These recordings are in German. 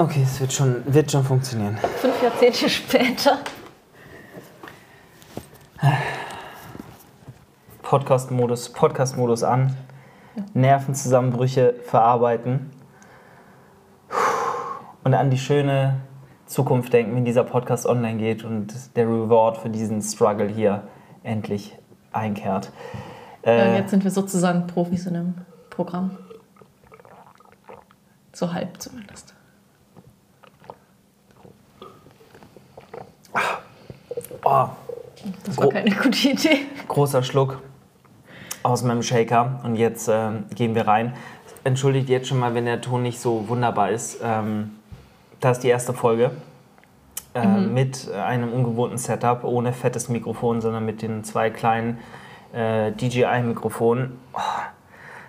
Okay, es wird schon, wird schon funktionieren. Fünf Jahrzehnte später. Podcast-Modus, Podcast-Modus an. Nervenzusammenbrüche verarbeiten. Und an die schöne Zukunft denken, wenn dieser Podcast online geht und der Reward für diesen Struggle hier endlich einkehrt. Äh, jetzt sind wir sozusagen Profis in dem Programm. So halb zumindest. Oh, Das war keine gute Idee. großer Schluck aus meinem Shaker und jetzt ähm, gehen wir rein. Entschuldigt jetzt schon mal, wenn der Ton nicht so wunderbar ist. Ähm, das ist die erste Folge äh, mit einem ungewohnten Setup, ohne fettes Mikrofon, sondern mit den zwei kleinen äh, DJI-Mikrofonen. Oh,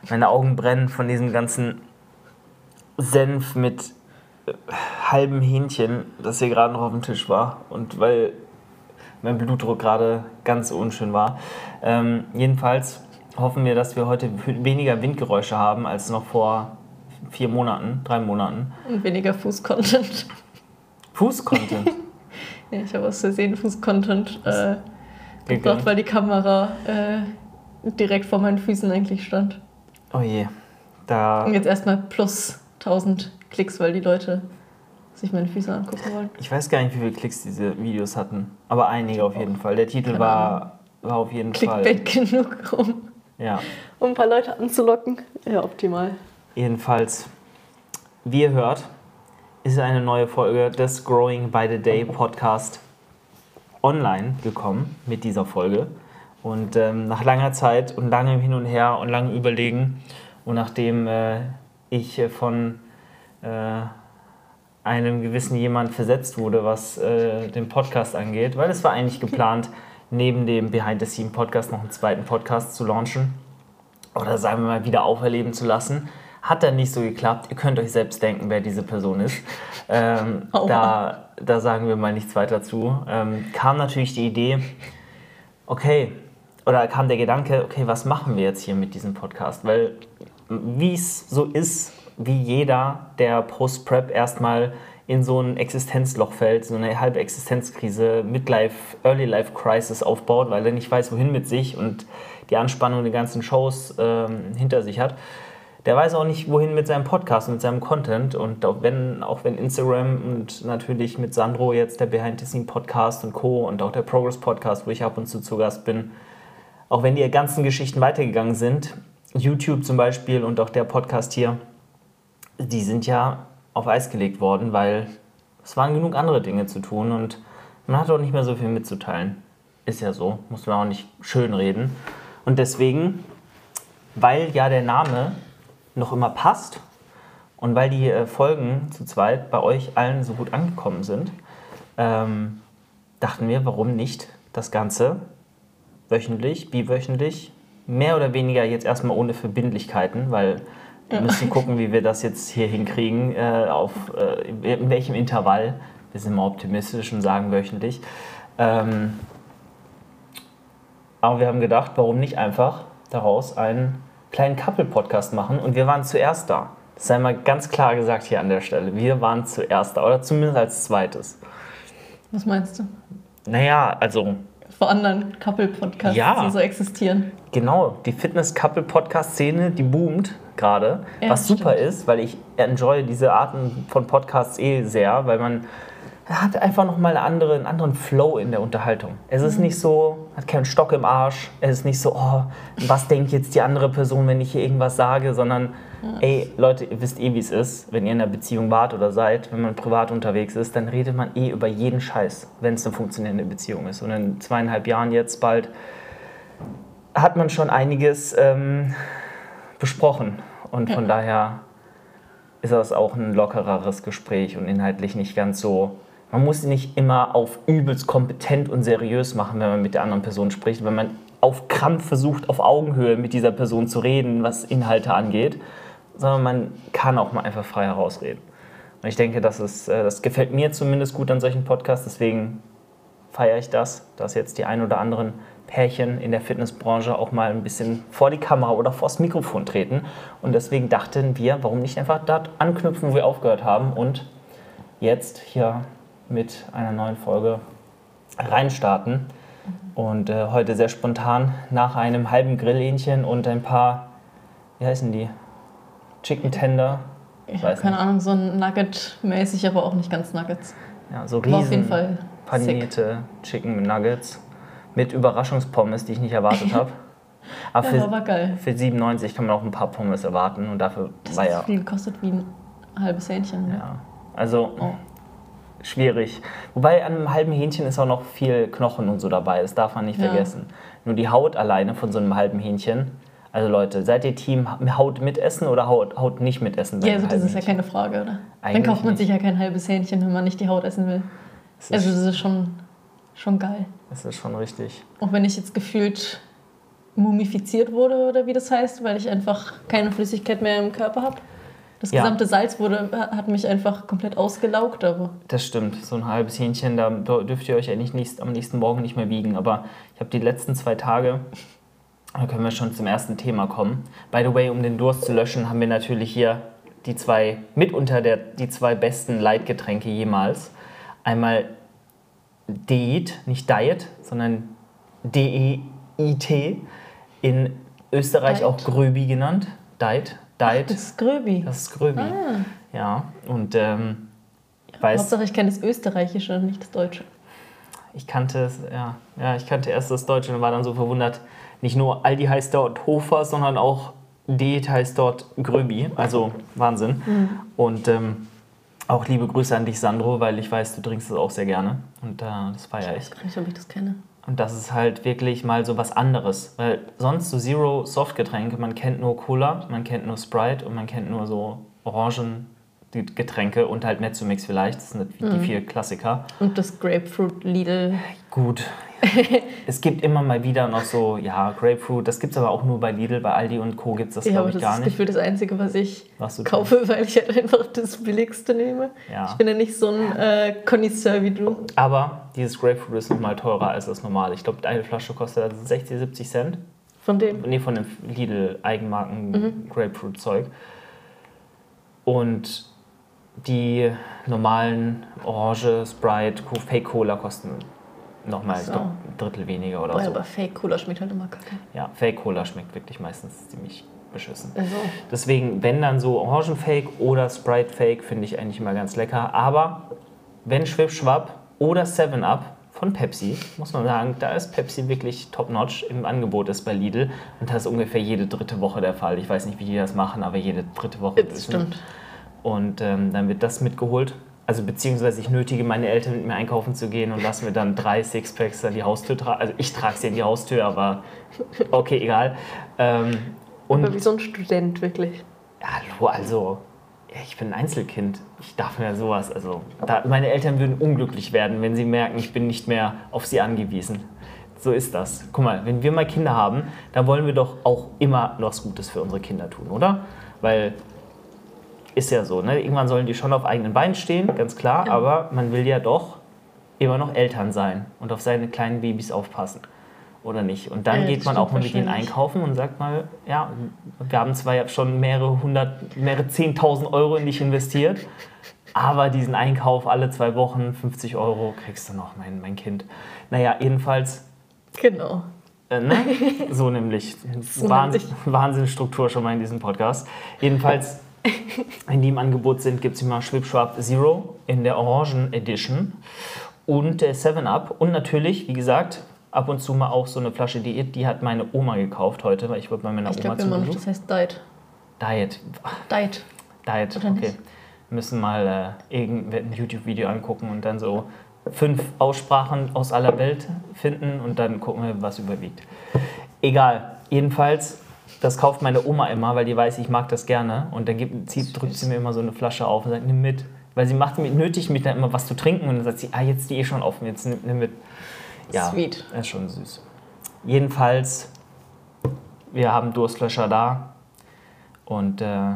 meine Augen brennen von diesem ganzen Senf mit äh, halbem Hähnchen, das hier gerade noch auf dem Tisch war. Und weil mein Blutdruck gerade ganz unschön war. Ähm, jedenfalls hoffen wir, dass wir heute weniger Windgeräusche haben als noch vor vier Monaten, drei Monaten. Und weniger Fuß-Content. Fuß-Content. Ja, ich habe aus Versehen Fuß-Content äh, gebracht, weil die Kamera äh, direkt vor meinen Füßen eigentlich stand. oh je. Da, Und jetzt erstmal plus 1000 Klicks, weil die Leute sich meine Füße angucken wollen. ich weiß gar nicht, wie viele Klicks diese Videos hatten, aber einige auf jeden Fall. Der Titel war, war auf jeden Fall. Clickbait genug, um, Ja. um ein paar Leute anzulocken. Ja, optimal. Jedenfalls, wie ihr hört, ist eine neue Folge des Growing by the Day Podcast online gekommen mit dieser Folge. Und ähm, nach langer Zeit und langem Hin und Her und langem Überlegen und nachdem äh, ich äh, von äh, einem gewissen jemand versetzt wurde, was äh, den Podcast angeht, weil es war eigentlich geplant, neben dem Behind the Scene Podcast noch einen zweiten Podcast zu launchen oder sagen wir mal wieder auferleben zu lassen. Hat dann nicht so geklappt. Ihr könnt euch selbst denken, wer diese Person ist. Ähm, Aua. da, da sagen wir mal nichts weiter zu. Ähm, kam natürlich die Idee, okay, oder kam der Gedanke, okay, was machen wir jetzt hier mit diesem Podcast? Weil wie es so ist, wie jeder, der Post-Prep erstmal in so ein Existenzloch fällt, so eine halbe Existenzkrise, Midlife, Early Life Crisis aufbaut, weil er nicht weiß, wohin mit sich und die Anspannung der ganzen Shows ähm, hinter sich hat. Der weiß auch nicht, wohin mit seinem Podcast mit seinem Content. Und auch wenn, auch wenn Instagram und natürlich mit Sandro jetzt der Behind the Scene Podcast und Co. und auch der Progress Podcast, wo ich ab und zu zu Gast bin, auch wenn die ganzen Geschichten weitergegangen sind, YouTube zum Beispiel und auch der Podcast hier, die sind ja auf Eis gelegt worden, weil es waren genug andere Dinge zu tun und man hat auch nicht mehr so viel mitzuteilen. Ist ja so, muss man auch nicht schön reden. Und deswegen, weil ja der Name noch immer passt und weil die äh, Folgen zu zweit bei euch allen so gut angekommen sind, ähm, dachten wir, warum nicht das Ganze wöchentlich, biwöchentlich, mehr oder weniger jetzt erstmal ohne Verbindlichkeiten, weil wir müssen gucken, wie wir das jetzt hier hinkriegen, äh, auf, äh, in- welchem Intervall. Wir sind mal optimistisch und sagen wöchentlich. Ähm, aber wir haben gedacht, warum nicht einfach daraus einen kleinen Couple-Podcast machen und wir waren zuerst da. Das sei mal ganz klar gesagt hier an der Stelle. Wir waren zuerst da oder zumindest als zweites. Was meinst du? Naja, also Vor anderen Couple-Podcasts, Ja. die so existieren. Genau, die Fitness-Couple-Podcast-Szene, die boomt gerade, Ja, was super stimmt. ist, weil ich enjoy diese Arten von Podcasts eh sehr, weil man hat einfach nochmal eine andere, einen anderen Flow in der Unterhaltung. Es Mhm. ist nicht so, hat keinen Stock im Arsch, es ist nicht so, oh, was denkt jetzt die andere Person, wenn ich hier irgendwas sage, sondern, ey, Leute, ihr wisst eh, wie es ist, wenn ihr in einer Beziehung wart oder seid, wenn man privat unterwegs ist, dann redet man eh über jeden Scheiß, wenn es eine funktionierende Beziehung ist. Und in zweieinhalb Jahren jetzt bald hat man schon einiges ähm, besprochen. Und von daher ist das auch ein lockereres Gespräch und inhaltlich nicht ganz so. Man muss nicht immer auf übelst kompetent und seriös machen, wenn man mit der anderen Person spricht, wenn man auf Krampf versucht, auf Augenhöhe mit dieser Person zu reden, was Inhalte angeht, sondern man kann auch mal einfach frei herausreden. Und ich denke, das, ist, äh, das gefällt mir zumindest gut an solchen Podcasts, deswegen feiere ich das, dass jetzt die ein oder anderen Pärchen in der Fitnessbranche auch mal ein bisschen vor die Kamera oder vors Mikrofon treten. Und deswegen dachten wir, warum nicht einfach dort anknüpfen, wo wir aufgehört haben und jetzt hier mit einer neuen Folge reinstarten. Und äh, heute sehr spontan nach einem halben Grillhähnchen und ein paar, wie heißen die? Chicken Tender. Ich habe keine Ahnung, so ein Nugget-mäßig, aber auch nicht ganz Nuggets. Ja, so riesen auf jeden Fall panierte Chicken Nuggets mit Überraschungspommes, die ich nicht erwartet habe. Aber Ja, für, war geil. für 97 kann man auch ein paar Pommes erwarten und dafür Das war ja, so viel gekostet wie ein halbes Hähnchen. Ne? ja. Also Oh. schwierig. Wobei an einem halben Hähnchen ist auch noch viel Knochen und so dabei, das darf man nicht Ja. vergessen. Nur die Haut alleine von so einem halben Hähnchen. Also Leute, seid ihr Team Haut mitessen oder Haut, Haut nicht mitessen? Ja, also das ist ja keine Frage, oder? Eigentlich Dann kauft man nicht. sich ja kein halbes Hähnchen, wenn man nicht die Haut essen will. Das ist, Also das ist schon, schon geil. das ist schon richtig. Auch wenn ich jetzt gefühlt mumifiziert wurde oder wie das heißt, weil ich einfach keine Flüssigkeit mehr im Körper habe. Das Ja. gesamte Salz wurde, hat mich einfach komplett ausgelaugt, aber Das stimmt. So ein halbes Hähnchen, da dürft ihr euch eigentlich nicht, am nächsten Morgen nicht mehr wiegen. Aber ich habe die letzten zwei Tage, da können wir schon zum ersten Thema kommen. By the way, um den Durst zu löschen, haben wir natürlich hier die zwei, mitunter der, die zwei besten Leitgetränke jemals. Einmal Diet, nicht Diet, sondern D-E-I-T, in Österreich Diet. auch Gröbi genannt. Diet, Diet, das ist Gröbi. das ist Gröbi. Ah, Ja, und ähm, ich weiß, Hauptsache ich kenne das Österreichische und nicht das Deutsche. ich kannte es, ja, ja, ich kannte erst das Deutsche und war dann so verwundert. Nicht nur Aldi heißt dort Hofer, sondern auch Diet heißt dort Gröbi. Also Wahnsinn. Und ähm, auch liebe Grüße an dich, Sandro, weil ich weiß, du trinkst es auch sehr gerne. Und äh, das feiere ich. Ich weiß gar nicht, ob ich das kenne. Und das ist halt wirklich mal so was anderes. Weil sonst so Zero Softgetränke, man kennt nur Cola, man kennt nur Sprite und man kennt nur so Orangen. Die Getränke und halt Mezzomix vielleicht, das sind die vier Klassiker. Und das Grapefruit Lidl. Gut. es gibt immer mal wieder noch so, ja, Grapefruit, das gibt es aber auch nur bei Lidl, bei Aldi und Co. gibt es das, Ja, glaube ich, das gar ist nicht. gefühlt das Einzige, was ich Was kaufe, weil ich halt einfach das Billigste nehme. Ja. Ich bin ja nicht so ein äh, Connoisseur wie du. Aber dieses Grapefruit ist nochmal teurer als das normale. Ich glaube, eine Flasche kostet also 60, 70 Cent. Von dem. Nee, von dem Lidl-Eigenmarken Mhm. Und die normalen Orange, Sprite, Fake Cola kosten nochmal so. ein Drittel weniger oder Boah, so. aber Fake Cola schmeckt halt immer kacke. Ja, Fake Cola schmeckt wirklich meistens ziemlich beschissen. Also, Deswegen, wenn dann so Orangenfake oder Sprite Fake, finde ich eigentlich immer ganz lecker. Aber wenn Schwipschwapp oder 7-Up von Pepsi, muss man sagen, da ist Pepsi wirklich top-notch im Angebot ist bei Lidl. Und das ist ungefähr jede dritte Woche der Fall. Ich weiß nicht, wie die das machen, aber jede dritte Woche. das ist- stimmt. Und ähm, dann wird das mitgeholt. Also beziehungsweise ich nötige meine Eltern mit mir einkaufen zu gehen und lasse mir dann drei Sixpacks an die Haustür tragen. Also ich trage sie in die Haustür, aber okay, egal. Ähm, und Aber wie so ein Student, wirklich. Hallo, also ich bin ein Einzelkind. Ich darf mir sowas, also da, meine Eltern würden unglücklich werden, wenn sie merken, ich bin nicht mehr auf sie angewiesen. So ist das. Guck mal, wenn wir mal Kinder haben, dann wollen wir doch auch immer noch was Gutes für unsere Kinder tun, oder? Weil ist ja so, ne? Irgendwann sollen die schon auf eigenen Beinen stehen, ganz klar, Ja. aber man will ja doch immer noch Eltern sein und auf seine kleinen Babys aufpassen. Oder nicht? Und dann Ja, geht man auch mal mit ihnen einkaufen und sagt mal, ja, wir haben zwar ja schon mehrere hundert, mehrere zehntausend Euro in dich investiert, aber diesen Einkauf alle zwei Wochen, 50 Euro, kriegst du noch, mein, mein Kind. Naja, jedenfalls, Genau. äh, ne? so nämlich. So Wahnsinn. Wahnsinnsstruktur schon mal in diesem Podcast. Jedenfalls, die im Angebot sind, gibt es immer Schwipschwap Zero in der Orangen Edition und der 7-Up und natürlich, wie gesagt, ab und zu mal auch so eine Flasche Diät, die hat meine Oma gekauft heute, weil ich wollte bei meiner Ich Oma glaube zu Besuch. das heißt Diet. Diet. Diet. Diet, Oder okay. nicht? Wir müssen mal äh, irgendein YouTube-Video angucken und dann so fünf Aussprachen aus aller Welt finden und dann gucken wir, was überwiegt. Egal. Jedenfalls, das kauft meine Oma immer, weil die weiß, ich mag das gerne. Und dann gibt, zieht, drückt sie mir immer so eine Flasche auf und sagt, nimm mit. Weil sie macht mir nötig, mich dann immer was zu trinken. Und dann sagt sie, ah, jetzt die eh schon offen, jetzt nimm, nimm mit. Ja, Sweet. ist schon süß. Jedenfalls, wir haben Durstlöscher da. Und äh,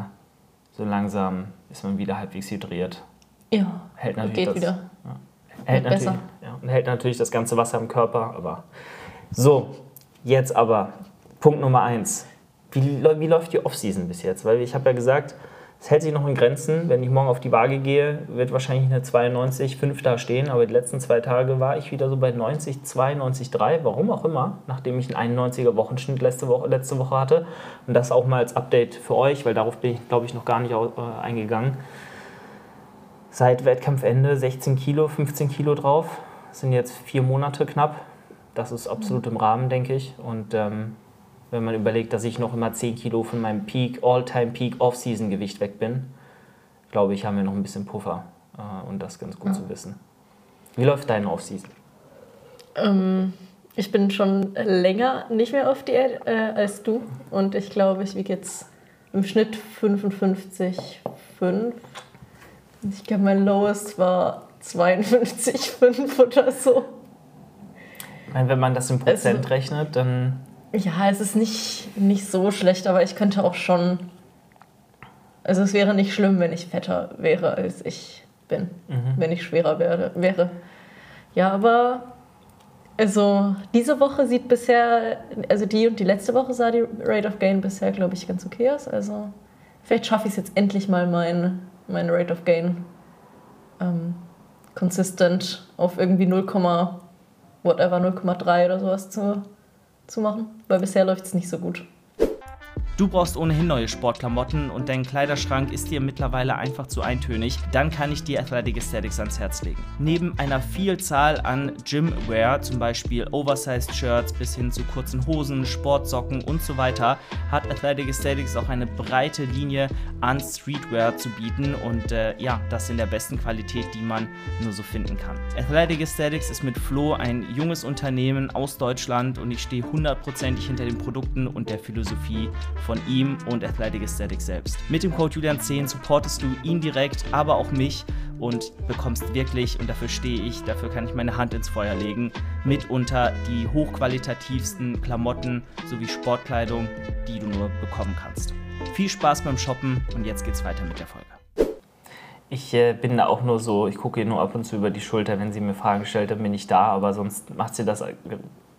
so langsam ist man wieder halbwegs hydriert. Ja, Hält natürlich geht das, wieder. Hält Wird natürlich, besser. ja, und hält natürlich das ganze Wasser im Körper. Aber so, jetzt aber Punkt Nummer eins. Wie, wie läuft die Offseason bis jetzt? Weil ich habe ja gesagt, es hält sich noch in Grenzen. Wenn ich morgen auf die Waage gehe, wird wahrscheinlich eine 92,5 da stehen. Aber die letzten zwei Tage war ich wieder so bei 90, 92, 3. Warum auch immer. Nachdem ich einen 91er Wochenschnitt letzte Woche, letzte Woche hatte. Und das auch mal als Update für euch, weil darauf bin ich, glaube ich, noch gar nicht äh, eingegangen. Seit Wettkampfende 16 Kilo, 15 Kilo drauf. Das sind jetzt vier Monate knapp. Das ist absolut im Rahmen, denke ich. Und ähm, wenn man überlegt, dass ich noch immer 10 Kilo von meinem Peak, All-Time-Peak Off-Season-Gewicht weg bin, glaube ich, haben wir noch ein bisschen Puffer äh, und das ganz gut ja. zu wissen. Wie läuft deine Off-Season? Ähm, ich bin schon länger nicht mehr auf Diät äh, als du und ich glaube, ich wiege jetzt im Schnitt 55,5. Ich glaube, mein Lowest war 52,5 oder so. Wenn man das in Prozent also, rechnet, dann ja, es ist nicht, nicht so schlecht, aber ich könnte auch schon. Also es wäre nicht schlimm, wenn ich fetter wäre, als ich bin. Mhm. Wenn ich schwerer werde, wäre. Ja, aber also diese Woche sieht bisher, also die und die letzte Woche sah die Rate of Gain bisher, glaube ich, ganz okay aus. Also vielleicht schaffe ich es jetzt endlich mal, mein, mein Rate of Gain ähm, consistent auf irgendwie 0, whatever, 0,3 oder sowas zu zu machen, weil bisher läuft es nicht so gut. Du brauchst ohnehin neue Sportklamotten und dein Kleiderschrank ist dir mittlerweile einfach zu eintönig, dann kann ich dir Athletic Aesthetics ans Herz legen. Neben einer Vielzahl an Gymwear, zum Beispiel Oversized Shirts bis hin zu kurzen Hosen, Sportsocken und so weiter, hat Athletic Aesthetics auch eine breite Linie an Streetwear zu bieten und äh, ja, das in der besten Qualität, die man nur so finden kann. Athletic Aesthetics ist mit Flo ein junges Unternehmen aus Deutschland und ich stehe hundertprozentig hinter den Produkten und der Philosophie von ihm und Athletic Aesthetics selbst. Mit dem Code Julian10 supportest du ihn direkt, aber auch mich und bekommst wirklich, und dafür stehe ich, dafür kann ich meine Hand ins Feuer legen, mitunter die hochqualitativsten Klamotten sowie Sportkleidung, die du nur bekommen kannst. Viel Spaß beim Shoppen und jetzt geht's weiter mit der Folge. Ich äh, bin da auch nur so, ich gucke ihr nur ab und zu über die Schulter, wenn sie mir Fragen stellt, dann bin ich da, aber sonst macht sie das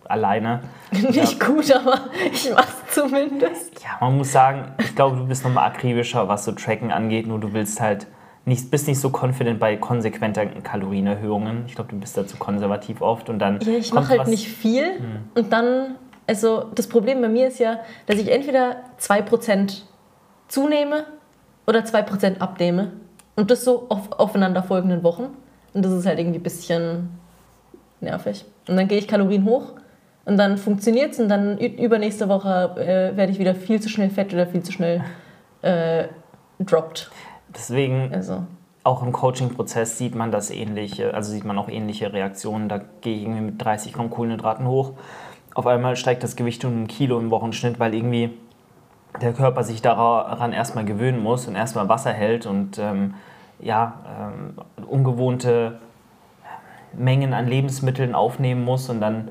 alleine. Nicht ja. gut, aber ich mach's zumindest. Ja, man muss sagen, ich glaube, du bist nochmal akribischer, was so Tracken angeht, nur du willst halt nicht, bist nicht so confident bei konsequenten Kalorienerhöhungen. Ich glaube, du bist dazu konservativ oft und dann. Ja, ich mache halt nicht viel hm. und dann, also das Problem bei mir ist ja, dass ich entweder 2% zunehme oder 2% abnehme und das so auf aufeinanderfolgenden Wochen. Und das ist halt irgendwie ein bisschen nervig. Und dann gehe ich Kalorien hoch und dann funktioniert es und dann übernächste Woche äh, werde ich wieder viel zu schnell fett oder viel zu schnell äh, droppt. Deswegen, also. auch im Coaching-Prozess sieht man das ähnliche, also sieht man auch ähnliche Reaktionen. Da gehe ich irgendwie mit 30 Gramm Kohlenhydraten hoch. Auf einmal steigt das Gewicht um ein Kilo im Wochenschnitt, weil irgendwie der Körper sich daran erstmal gewöhnen muss und erstmal Wasser hält und ähm, ja, ähm, ungewohnte Mengen an Lebensmitteln aufnehmen muss und dann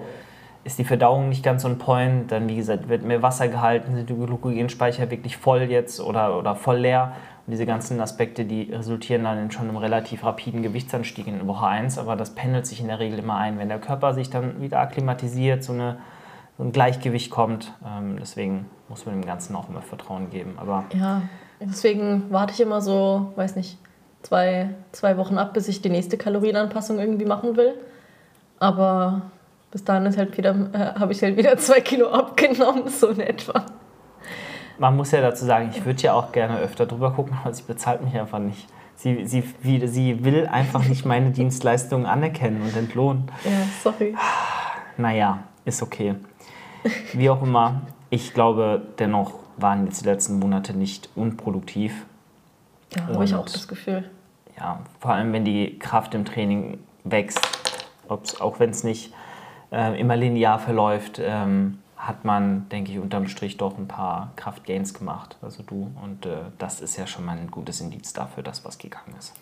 ist die Verdauung nicht ganz on point, dann wie gesagt wird mehr Wasser gehalten, sind die Glykogenspeicher wirklich voll jetzt oder, oder voll leer. Und diese ganzen Aspekte, die resultieren dann in schon einem relativ rapiden Gewichtsanstieg in Woche 1, aber das pendelt sich in der Regel immer ein, wenn der Körper sich dann wieder akklimatisiert, so, eine, so ein Gleichgewicht kommt. Ähm, deswegen muss man dem Ganzen auch immer Vertrauen geben. Aber ja, deswegen warte ich immer so, weiß nicht, zwei, zwei Wochen ab, bis ich die nächste Kalorienanpassung irgendwie machen will. Aber bis dahin ist halt wieder, äh, habe ich halt wieder zwei Kilo abgenommen, so in etwa. Man muss ja dazu sagen, ich würde ja auch gerne öfter drüber gucken, aber sie bezahlt mich einfach nicht. Sie, sie, wie, sie will einfach nicht meine Dienstleistungen anerkennen und entlohnen. Ja, sorry. Naja, ist okay. Wie auch immer, ich glaube, dennoch waren jetzt die letzten Monate nicht unproduktiv. Ja, habe ich auch das Gefühl. Ja, vor allem wenn die Kraft im Training wächst, auch wenn es nicht äh, immer linear verläuft, ähm, hat man, denke ich, unterm Strich doch ein paar Kraftgains gemacht, also du. Und äh, das ist ja schon mal ein gutes Indiz dafür, dass was gegangen ist.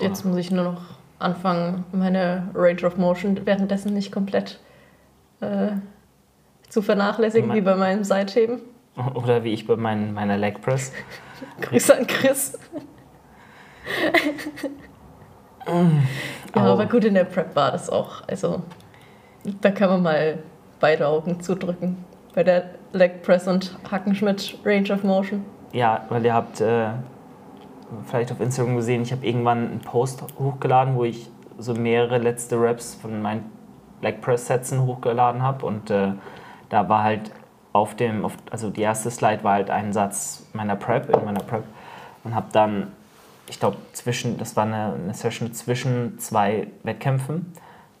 Jetzt muss ich nur noch anfangen, meine Range of Motion währenddessen nicht komplett äh, zu vernachlässigen, wie bei meinem Seitheben. Oder wie ich bei mein, meiner Leg Press. Grüße an Chris. Ja, aber gut, in der Prep war das auch. Also, da kann man mal beide Augen zudrücken. Bei der Leg Press und Hackenschmidt Range of Motion. ja, weil ihr habt äh, vielleicht auf Instagram gesehen, ich habe irgendwann einen Post hochgeladen, wo ich so mehrere letzte Raps von meinen Black Press Sätzen hochgeladen habe und äh, da war halt auf dem, auf, also die erste Slide war halt ein Satz meiner Prep, in meiner Prep und habe dann, ich glaube, zwischen, das war eine, eine Session zwischen zwei Wettkämpfen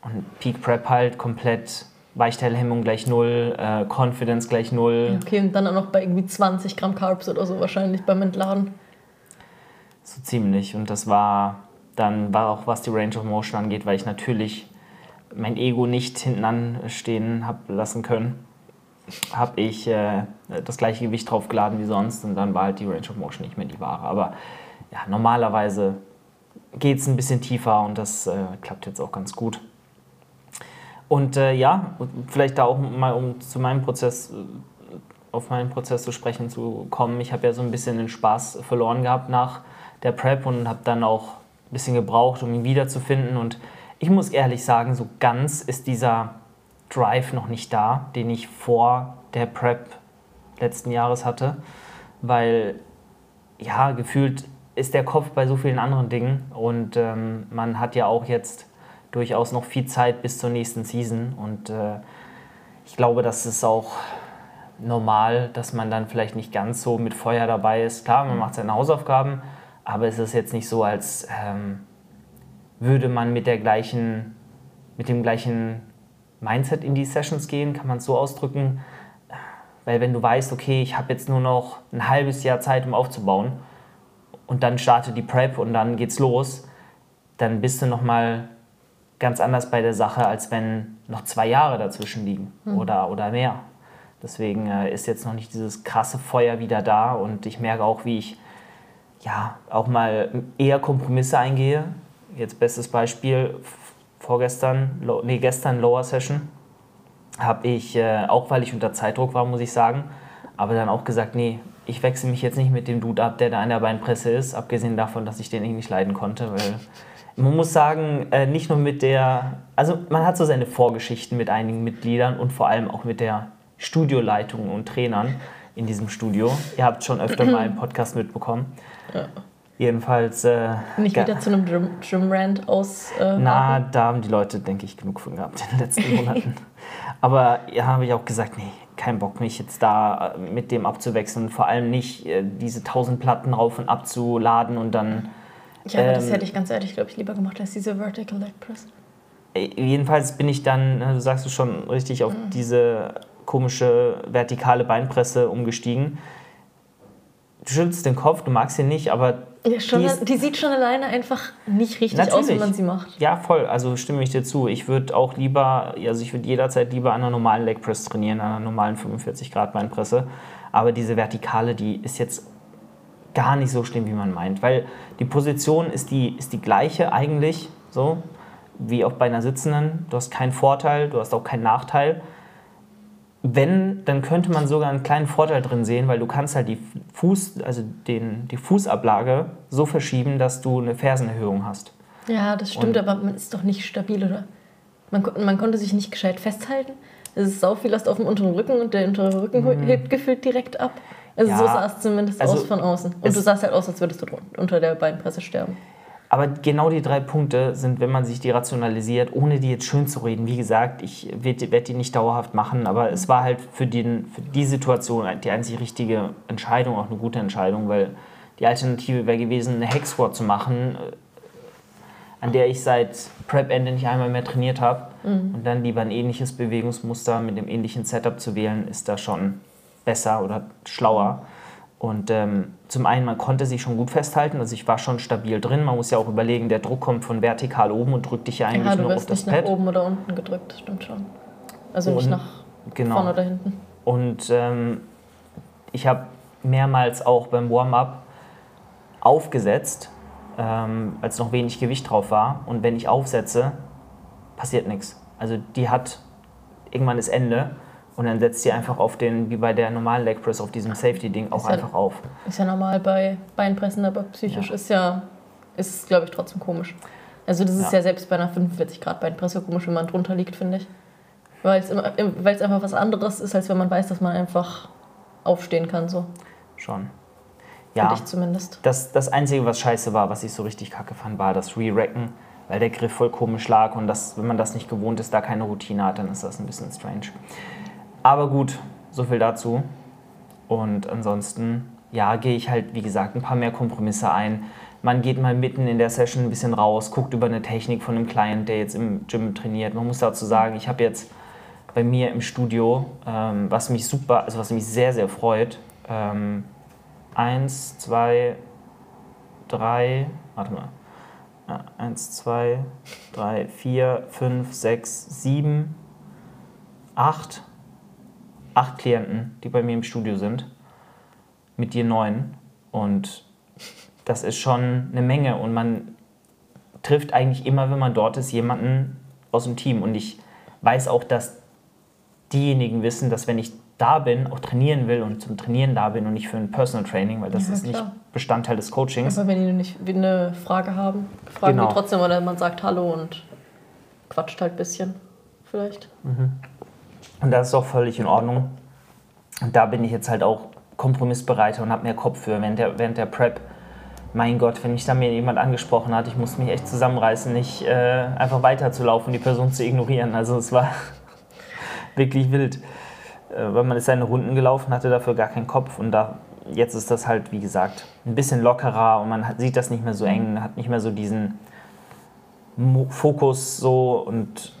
und Peak Prep halt komplett Weichteilhemmung gleich null, äh, Confidence gleich null. Okay, und dann auch noch bei irgendwie 20 Gramm Carbs oder so wahrscheinlich beim Entladen. So ziemlich. Und das war dann, war auch was die Range of Motion angeht, weil ich natürlich mein Ego nicht hinten anstehen habe lassen können, habe ich äh, das gleiche Gewicht draufgeladen wie sonst und dann war halt die Range of Motion nicht mehr die wahre. Aber ja, normalerweise geht es ein bisschen tiefer und das äh, klappt jetzt auch ganz gut. Und äh, ja, vielleicht da auch mal, um zu meinem Prozess, äh, auf meinen Prozess zu sprechen zu kommen. Ich habe ja so ein bisschen den Spaß verloren gehabt nach der Prep und habe dann auch ein bisschen gebraucht, um ihn wiederzufinden. Und ich muss ehrlich sagen, so ganz ist dieser Drive noch nicht da, den ich vor der Prep letzten Jahres hatte, weil ja, gefühlt ist der Kopf bei so vielen anderen Dingen und ähm, man hat ja auch jetzt durchaus noch viel Zeit bis zur nächsten Season. Und äh, ich glaube, das ist auch normal, dass man dann vielleicht nicht ganz so mit Feuer dabei ist. Klar, man macht seine Hausaufgaben, aber es ist jetzt nicht so, als ähm, würde man mit, der gleichen, mit dem gleichen Mindset in die Sessions gehen, kann man es so ausdrücken. Weil wenn du weißt, okay, ich habe jetzt nur noch ein halbes Jahr Zeit, um aufzubauen und dann startet die Prep und dann geht's los, dann bist du noch mal ganz anders bei der Sache, als wenn noch zwei Jahre dazwischen liegen mhm. oder, oder mehr. Deswegen äh, ist jetzt noch nicht dieses krasse Feuer wieder da und ich merke auch, wie ich ja auch mal eher Kompromisse eingehe. Jetzt bestes Beispiel, vorgestern, nee, gestern Lower Session, habe ich, äh, auch weil ich unter Zeitdruck war, muss ich sagen, aber dann auch gesagt, nee, ich wechsle mich jetzt nicht mit dem Dude ab, der da an der Beinpresse ist, abgesehen davon, dass ich den eh nicht leiden konnte, weil man muss sagen, äh, nicht nur mit der, also man hat so seine Vorgeschichten mit einigen Mitgliedern und vor allem auch mit der Studioleitung und Trainern in diesem Studio. Ihr habt schon öfter mal einen Podcast mitbekommen. Ja. Jedenfalls. Äh, Nicht wieder zu einem Gym-Rant aus. Äh, na, da haben die Leute, denke ich, genug von gehabt in den letzten Monaten. Aber ja, habe ich auch gesagt, nee, kein Bock, mich jetzt da äh, mit dem abzuwechseln. Vor allem nicht äh, diese tausend Platten rauf und abzuladen und dann ja, ähm, das hätte ich ganz ehrlich, glaube ich, lieber gemacht als diese Vertical Leg Press. Äh, jedenfalls bin ich dann, ne, du sagst es schon richtig, auf mhm. diese komische vertikale Beinpresse umgestiegen. Du schüttelst den Kopf, du magst sie nicht, aber. Ja, schon, die, ist, die, sieht schon alleine einfach nicht richtig natürlich. aus, wenn man sie macht. Ja, voll. Also stimme ich dir zu. Ich würde auch lieber, also ich würde jederzeit lieber an einer normalen Leg Press trainieren, an einer normalen 45 Grad Beinpresse. Aber diese vertikale, die ist jetzt gar nicht so schlimm, wie man meint. Weil die Position ist die, ist die gleiche eigentlich, so wie auch bei einer Sitzenden. Du hast keinen Vorteil, du hast auch keinen Nachteil. Wenn, dann könnte man sogar einen kleinen Vorteil drin sehen, weil du kannst halt die, Fuß, also den, die Fußablage so verschieben, dass du eine Fersenerhöhung hast. Ja, das stimmt, Und aber man ist doch nicht stabil, oder? Man, man konnte sich nicht gescheit festhalten. Es ist sau viel Last auf dem unteren Rücken und der untere Rücken mhm. hebt gefühlt direkt ab. Also ja, so sah es zumindest also aus von außen. Und du sahst halt aus, als würdest du unter der Beinpresse sterben. Aber genau die drei Punkte sind, wenn man sich die rationalisiert, ohne die jetzt schön zu reden. Wie gesagt, ich werde die nicht dauerhaft machen, aber es war halt für, den, für die Situation die einzig richtige Entscheidung, auch eine gute Entscheidung, weil die Alternative wäre gewesen, eine Hex Squat zu machen, äh, an der ich seit Prep-Ende nicht einmal mehr trainiert habe. Mhm. Und dann lieber ein ähnliches Bewegungsmuster mit dem ähnlichen Setup zu wählen, ist da schon besser oder schlauer. Und ähm, zum einen, man konnte sich schon gut festhalten, also ich war schon stabil drin. Man muss ja auch überlegen, der Druck kommt von vertikal oben und drückt dich ja eigentlich ja, nur auf das Pad. nicht nach oben oder unten gedrückt, stimmt schon. Also und, nicht nach genau. vorne oder hinten. Und ähm, ich habe mehrmals auch beim Warm-up aufgesetzt, ähm, als noch wenig Gewicht drauf war. Und wenn ich aufsetze, passiert nichts. Also die hat, irgendwann ist Ende. Und dann setzt sie einfach auf den, wie bei der normalen Leg Press, auf diesem Safety-Ding auch ist einfach ja, auf. Ist ja normal bei Beinpressen, aber psychisch ja. ist ja, ist glaube ich, trotzdem komisch. Also das ist ja, ja selbst bei einer 45 Grad Beinpresse komisch, wenn man drunter liegt, finde ich. Weil es einfach was anderes ist, als wenn man weiß, dass man einfach aufstehen kann. So. Schon. Ja, Finde ich zumindest. das, das Einzige, was scheiße war, was ich so richtig kacke fand, war das Re-Racken, weil der Griff voll komisch lag und das, wenn man das nicht gewohnt ist, da keine Routine hat, dann ist das ein bisschen strange. Aber gut, so viel dazu. Und ansonsten, ja, gehe ich halt, wie gesagt, ein paar mehr Kompromisse ein. Man geht mal mitten in der Session ein bisschen raus, guckt über eine Technik von einem Client, der jetzt im Gym trainiert. Man muss dazu sagen, ich habe jetzt bei mir im Studio, ähm, was mich super, also was mich sehr, sehr freut, ähm, eins, zwei, drei, warte mal, Ja, eins, zwei, drei, vier, fünf, sechs, sieben, acht, acht Klienten, die bei mir im Studio sind, mit dir neun und das ist schon eine Menge und man trifft eigentlich immer, wenn man dort ist, jemanden aus dem Team und ich weiß auch, dass diejenigen wissen, dass wenn ich da bin, auch trainieren will und zum Trainieren da bin und nicht für ein Personal Training, weil das Ja, ist nicht klar. Bestandteil des Coachings. Aber wenn die nicht eine Frage haben, fragen Genau. die trotzdem oder man sagt Hallo und quatscht halt ein bisschen. Vielleicht. Und das ist auch völlig in Ordnung. Und da bin ich jetzt halt auch kompromissbereiter und habe mehr Kopf für während der, während der Prep. Mein Gott, wenn mich da mir jemand angesprochen hat, ich musste mich echt zusammenreißen, nicht äh, einfach weiterzulaufen, die Person zu ignorieren. Also es war wirklich wild. Äh, weil man ist seine Runden gelaufen, hatte dafür gar keinen Kopf und da jetzt ist das halt, wie gesagt, ein bisschen lockerer und man hat, sieht das nicht mehr so eng, hat nicht mehr so diesen Mo Fokus so und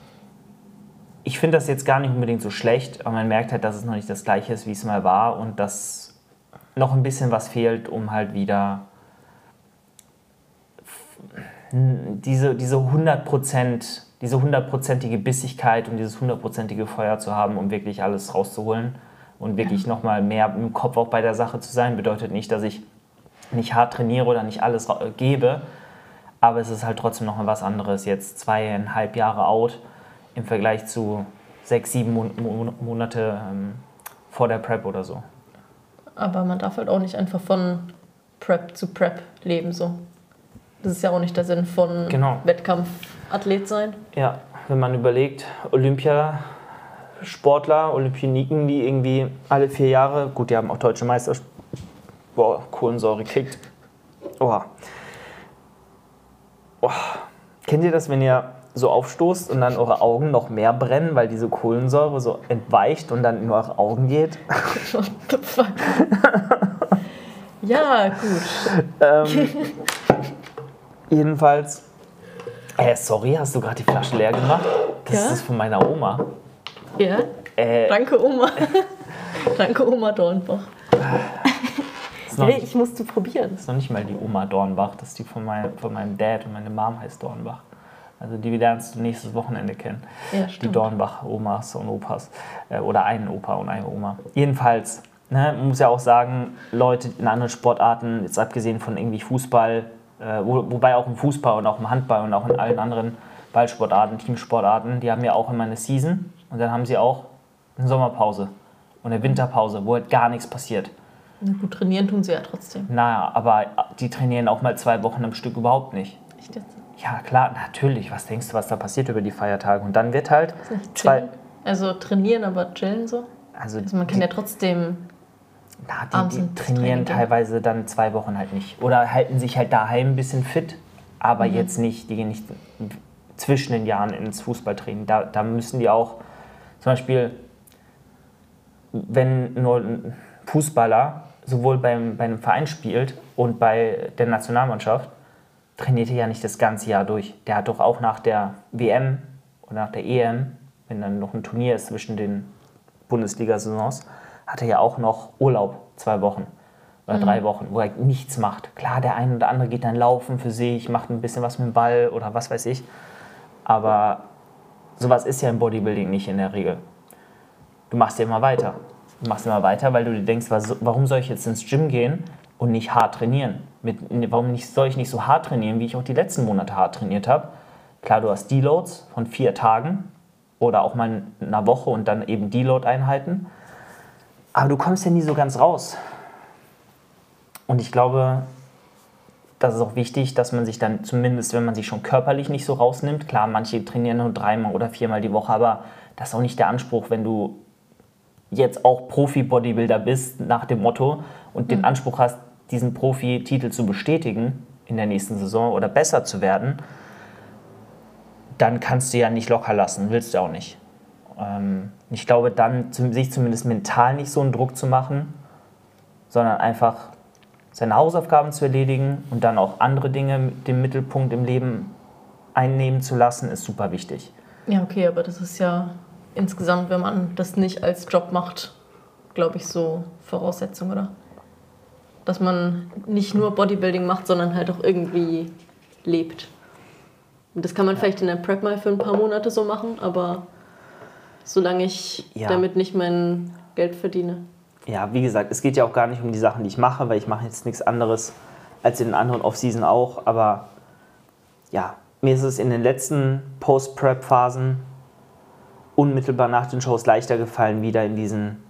ich finde das jetzt gar nicht unbedingt so schlecht, aber man merkt halt, dass es noch nicht das gleiche ist, wie es mal war und dass noch ein bisschen was fehlt, um halt wieder diese, diese 100%, diese hundertprozentige Bissigkeit und dieses hundertprozentige Feuer zu haben, um wirklich alles rauszuholen und wirklich nochmal mehr im Kopf auch bei der Sache zu sein. Bedeutet nicht, dass ich nicht hart trainiere oder nicht alles gebe, aber es ist halt trotzdem noch mal was anderes. Jetzt zweieinhalb Jahre out im Vergleich zu sechs, sieben Mon Mon Monate ähm, vor der Prep oder so. Aber man darf halt auch nicht einfach von Prep zu Prep leben so. Das ist ja auch nicht der Sinn von Genau. Wettkampfathlet sein. Ja, wenn man überlegt, Olympiasportler, Olympioniken, die irgendwie alle vier Jahre, gut, die haben auch deutsche Meister, boah, Kohlensäure kickt. Oha. Boah. Kennt ihr das, wenn ihr so aufstoßt und dann eure Augen noch mehr brennen, weil diese Kohlensäure so entweicht und dann in eure Augen geht? What the fuck? ja, gut. Ähm, jedenfalls, äh, sorry, hast du gerade die Flasche leer gemacht? Das Ja. ist von meiner Oma. Ja, Äh, danke Oma. danke Oma Dornbach. noch, Hey, ich musste probieren. ist noch nicht mal die Oma Dornbach, das ist die von, mein, von meinem Dad und meine Mom heißt Dornbach. Also die lernst du nächstes Wochenende kennen. Ja, Die. Dornbach-Omas und Opas. Äh, oder einen Opa und eine Oma. Jedenfalls, ne, man muss ja auch sagen, Leute in anderen Sportarten, jetzt abgesehen von irgendwie Fußball, äh, wo, wobei auch im Fußball und auch im Handball und auch in allen anderen Ballsportarten, Teamsportarten, die haben ja auch immer eine Season und dann haben sie auch eine Sommerpause und eine Winterpause, wo halt gar nichts passiert. Na gut, trainieren tun sie ja trotzdem. Naja, aber die trainieren auch mal zwei Wochen am Stück überhaupt nicht. Echt jetzt? Ja, klar, natürlich. Was denkst du, was da passiert über die Feiertage? Und dann wird halt zwei. Chillen? Also trainieren, aber chillen so? Also, Also man kann die, ja trotzdem. na, die, die trainieren teilweise dann zwei Wochen halt nicht. Oder halten sich halt daheim ein bisschen fit, aber Mhm. jetzt nicht, die gehen nicht zwischen den Jahren ins Fußballtraining. Da, da müssen die auch, zum Beispiel, wenn nur ein Fußballer sowohl beim, bei einem Verein spielt und bei der Nationalmannschaft, trainiert er ja nicht das ganze Jahr durch. Der hat doch auch nach der WM oder nach der EM, wenn dann noch ein Turnier ist zwischen den Bundesliga-Saisons, hat er ja auch noch Urlaub, zwei Wochen oder drei Wochen, wo er nichts macht. Klar, der eine oder andere geht dann laufen für sich, macht ein bisschen was mit dem Ball oder was weiß ich. Aber sowas ist ja im Bodybuilding nicht in der Regel. Du machst ja immer weiter. Du machst immer weiter, weil du dir denkst, warum soll ich jetzt ins Gym gehen und nicht hart trainieren? Mit, warum nicht, soll ich nicht so hart trainieren, wie ich auch die letzten Monate hart trainiert habe? Klar, du hast Deloads von vier Tagen oder auch mal in einer Woche und dann eben Deload-Einheiten. Aber du kommst ja nie so ganz raus. Und ich glaube, das ist auch wichtig, dass man sich dann zumindest, wenn man sich schon körperlich nicht so rausnimmt, klar, manche trainieren nur dreimal oder viermal die Woche, aber das ist auch nicht der Anspruch, wenn du jetzt auch Profi-Bodybuilder bist, nach dem Motto, und den Anspruch hast, diesen Profi-Titel zu bestätigen in der nächsten Saison oder besser zu werden, dann kannst du ja nicht locker lassen, willst du auch nicht. Ähm, ich glaube, dann sich zumindest mental nicht so einen Druck zu machen, sondern einfach seine Hausaufgaben zu erledigen und dann auch andere Dinge den Mittelpunkt im Leben einnehmen zu lassen, ist super wichtig. Ja, okay, aber das ist ja insgesamt, wenn man das nicht als Job macht, glaube ich, so Voraussetzung, oder? Dass man nicht nur Bodybuilding macht, sondern halt auch irgendwie lebt. Und das kann man vielleicht in der Prep mal für ein paar Monate so machen, aber solange ich ja. damit nicht mein Geld verdiene. Ja, wie gesagt, es geht ja auch gar nicht um die Sachen, die ich mache, weil ich mache jetzt nichts anderes als in den anderen Off-Season auch. Aber ja, mir ist es in den letzten Post-Prep-Phasen unmittelbar nach den Shows leichter gefallen, wieder in diesen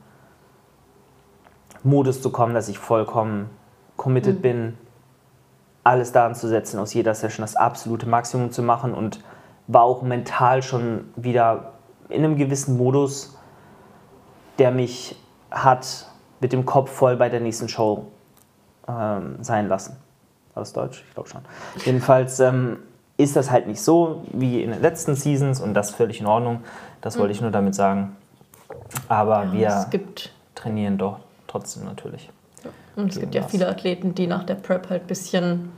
Modus zu kommen, dass ich vollkommen committed mhm. bin, alles daran zu setzen, aus jeder Session das absolute Maximum zu machen und war auch mental schon wieder in einem gewissen Modus, der mich hat mit dem Kopf voll bei der nächsten Show ähm, sein lassen. War das Deutsch? Ich glaube schon. Jedenfalls ähm, ist das halt nicht so wie in den letzten Seasons und das völlig in Ordnung. Das wollte ich nur damit sagen. Aber ja, wir trainieren doch trotzdem natürlich. Ja. Und es gibt ja viele Athleten, die nach der Prep halt ein bisschen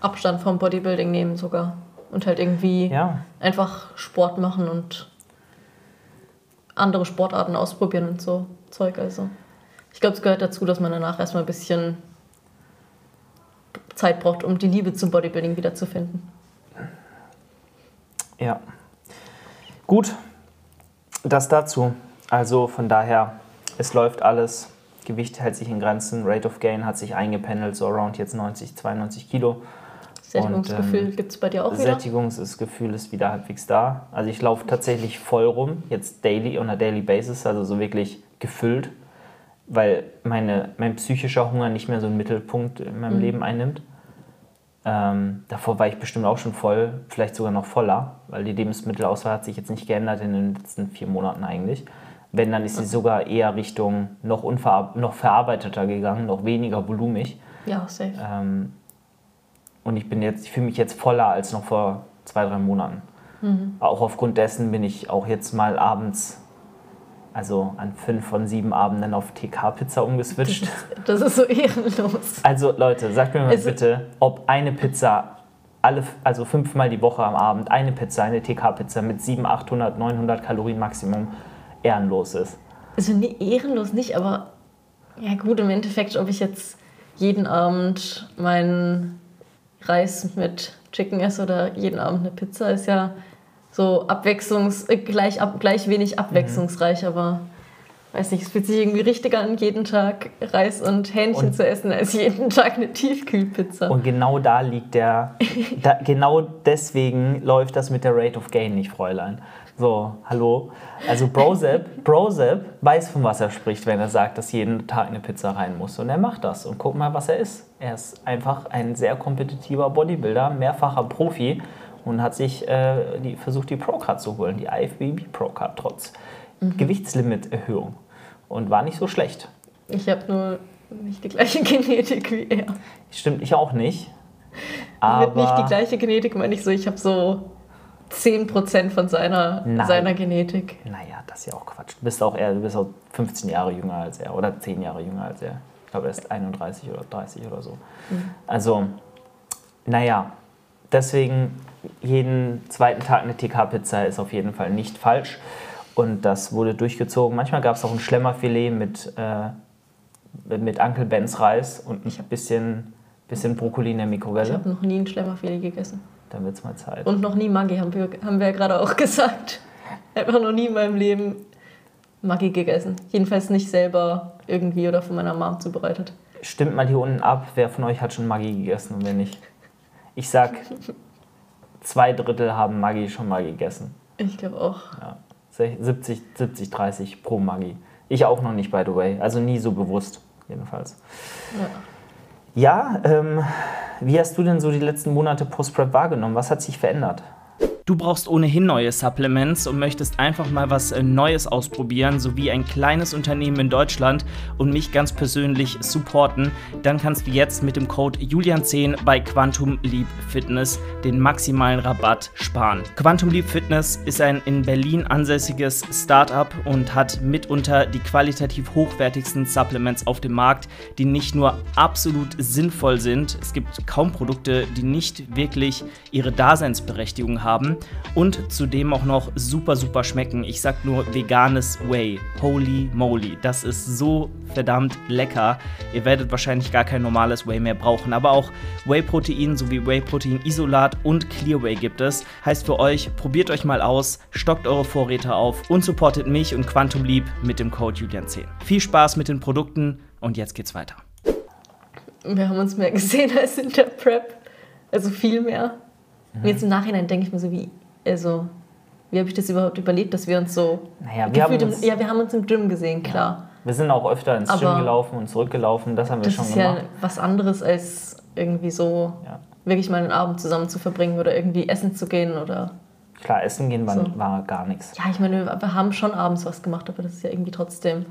Abstand vom Bodybuilding nehmen sogar. Und halt irgendwie ja. einfach Sport machen und andere Sportarten ausprobieren und so Zeug. Also ich glaube, es gehört dazu, dass man danach erstmal ein bisschen Zeit braucht, um die Liebe zum Bodybuilding wiederzufinden. Ja. Gut, das dazu. Also von daher, es läuft alles. Gewicht hält sich in Grenzen. Rate of Gain hat sich eingependelt, so around jetzt 90, 92 Kilo. Sättigungsgefühl ähm, gibt es bei dir auch wieder? Sättigungsgefühl ist wieder halbwegs da. Also ich laufe tatsächlich voll rum, jetzt daily, on a daily basis, also so wirklich gefüllt, weil meine, mein psychischer Hunger nicht mehr so einen Mittelpunkt in meinem mhm. Leben einnimmt. Ähm, davor war ich bestimmt auch schon voll, vielleicht sogar noch voller, weil die Lebensmittelauswahl hat sich jetzt nicht geändert in den letzten vier Monaten eigentlich. Wenn, dann ist sie sogar eher Richtung noch, noch verarbeiteter gegangen, noch weniger volumig. Ja, safe. Ähm, und ich bin jetzt, ich fühle mich jetzt voller als noch vor zwei, drei Monaten. Mhm. Auch aufgrund dessen bin ich auch jetzt mal abends also an fünf von sieben Abenden auf TK-Pizza umgeswitcht. Das ist so ehrenlos. Also Leute, sagt mir mal also, bitte, ob eine Pizza, alle, also fünfmal die Woche am Abend, eine Pizza, eine TK-Pizza mit 700, 800, 900 Kalorien Maximum ehrenlos ist. Also nee, ehrenlos nicht, aber ja gut, im Endeffekt, ob ich jetzt jeden Abend meinen Reis mit Chicken esse oder jeden Abend eine Pizza, ist ja so abwechslungs äh, gleich, ab, gleich wenig abwechslungsreich, mhm. aber weiß nicht, es fühlt sich irgendwie richtig an, jeden Tag Reis und Hähnchen und zu essen, als jeden Tag eine Tiefkühlpizza. Und genau da liegt der, da, genau deswegen läuft das mit der Rate of Gain nicht, Fräulein. So, hallo. Also Brozep, Brozep weiß, von was er spricht, wenn er sagt, dass jeden Tag eine Pizza rein muss. Und er macht das. Und guck mal, was er ist. Er ist einfach ein sehr kompetitiver Bodybuilder, mehrfacher Profi und hat sich äh, die, versucht, die Pro-Card zu holen, die IFBB Pro-Card, trotz mhm. Gewichtslimit-Erhöhung. Und war nicht so schlecht. Ich habe nur nicht die gleiche Genetik wie er. Stimmt, ich auch nicht. Aber Mit nicht die gleiche Genetik meine ich so, ich habe so 10% von seiner, seiner Genetik. Naja, das ist ja auch Quatsch. Du bist auch, eher, du bist auch 15 Jahre jünger als er oder 10 Jahre jünger als er. Ich glaube, er ist 31 oder 30 oder so. Mhm. Also, naja, deswegen jeden zweiten Tag eine TK-Pizza ist auf jeden Fall nicht falsch. Und das wurde durchgezogen. Manchmal gab es auch ein Schlemmerfilet mit, äh, mit Uncle Bens Reis und ein bisschen, bisschen Brokkoli in der Mikrowelle. Ich habe noch nie ein Schlemmerfilet gegessen. Dann wird es mal Zeit. Und noch nie Maggi, haben wir, haben wir ja gerade auch gesagt. Einfach noch nie in meinem Leben Maggi gegessen. Jedenfalls nicht selber irgendwie oder von meiner Mom zubereitet. Stimmt mal hier unten ab, wer von euch hat schon Maggi gegessen und wer nicht. Ich sag, zwei Drittel haben Maggi schon mal gegessen. Ich glaube auch. Ja, 70, 70, 30 pro Maggi. Ich auch noch nicht, by the way. Also nie so bewusst, jedenfalls. Ja, ja ähm, wie hast du denn so die letzten Monate Post-Prep wahrgenommen? Was hat sich verändert? Du brauchst ohnehin neue Supplements und möchtest einfach mal was äh, Neues ausprobieren, sowie ein kleines Unternehmen in Deutschland und mich ganz persönlich supporten, dann kannst du jetzt mit dem Code Julian10 bei Quantum Leap Fitness den maximalen Rabatt sparen. Quantum Leap Fitness ist ein in Berlin ansässiges Startup und hat mitunter die qualitativ hochwertigsten Supplements auf dem Markt, die nicht nur absolut sinnvoll sind, es gibt kaum Produkte, die nicht wirklich ihre Daseinsberechtigung haben und zudem auch noch super, super schmecken. Ich sag nur veganes Whey. Holy moly, das ist so verdammt lecker. Ihr werdet wahrscheinlich gar kein normales Whey mehr brauchen, aber auch Whey-Protein sowie Whey-Protein-Isolat und Clear Whey gibt es. Heißt für euch, probiert euch mal aus, stockt eure Vorräte auf und supportet mich und Quantum Leap mit dem Code Julian10. Viel Spaß mit den Produkten und jetzt geht's weiter. Wir haben uns mehr gesehen als in der Prep. Also viel mehr. Und jetzt im Nachhinein denke ich mir so, wie, also, wie habe ich das überhaupt überlebt, dass wir uns so. Naja, wir haben uns- im, ja, wir haben uns im Gym gesehen, klar. Wir sind auch öfter ins Gym Aber gelaufen und zurückgelaufen, das haben wir Das schon ist gemacht. ja was anderes, als irgendwie so Ja. wirklich mal einen Abend zusammen zu verbringen oder irgendwie essen zu gehen oder. Klar, essen gehen war, So. war gar nichts. Ja, ich meine, wir haben schon abends was gemacht, aber das ist ja irgendwie trotzdem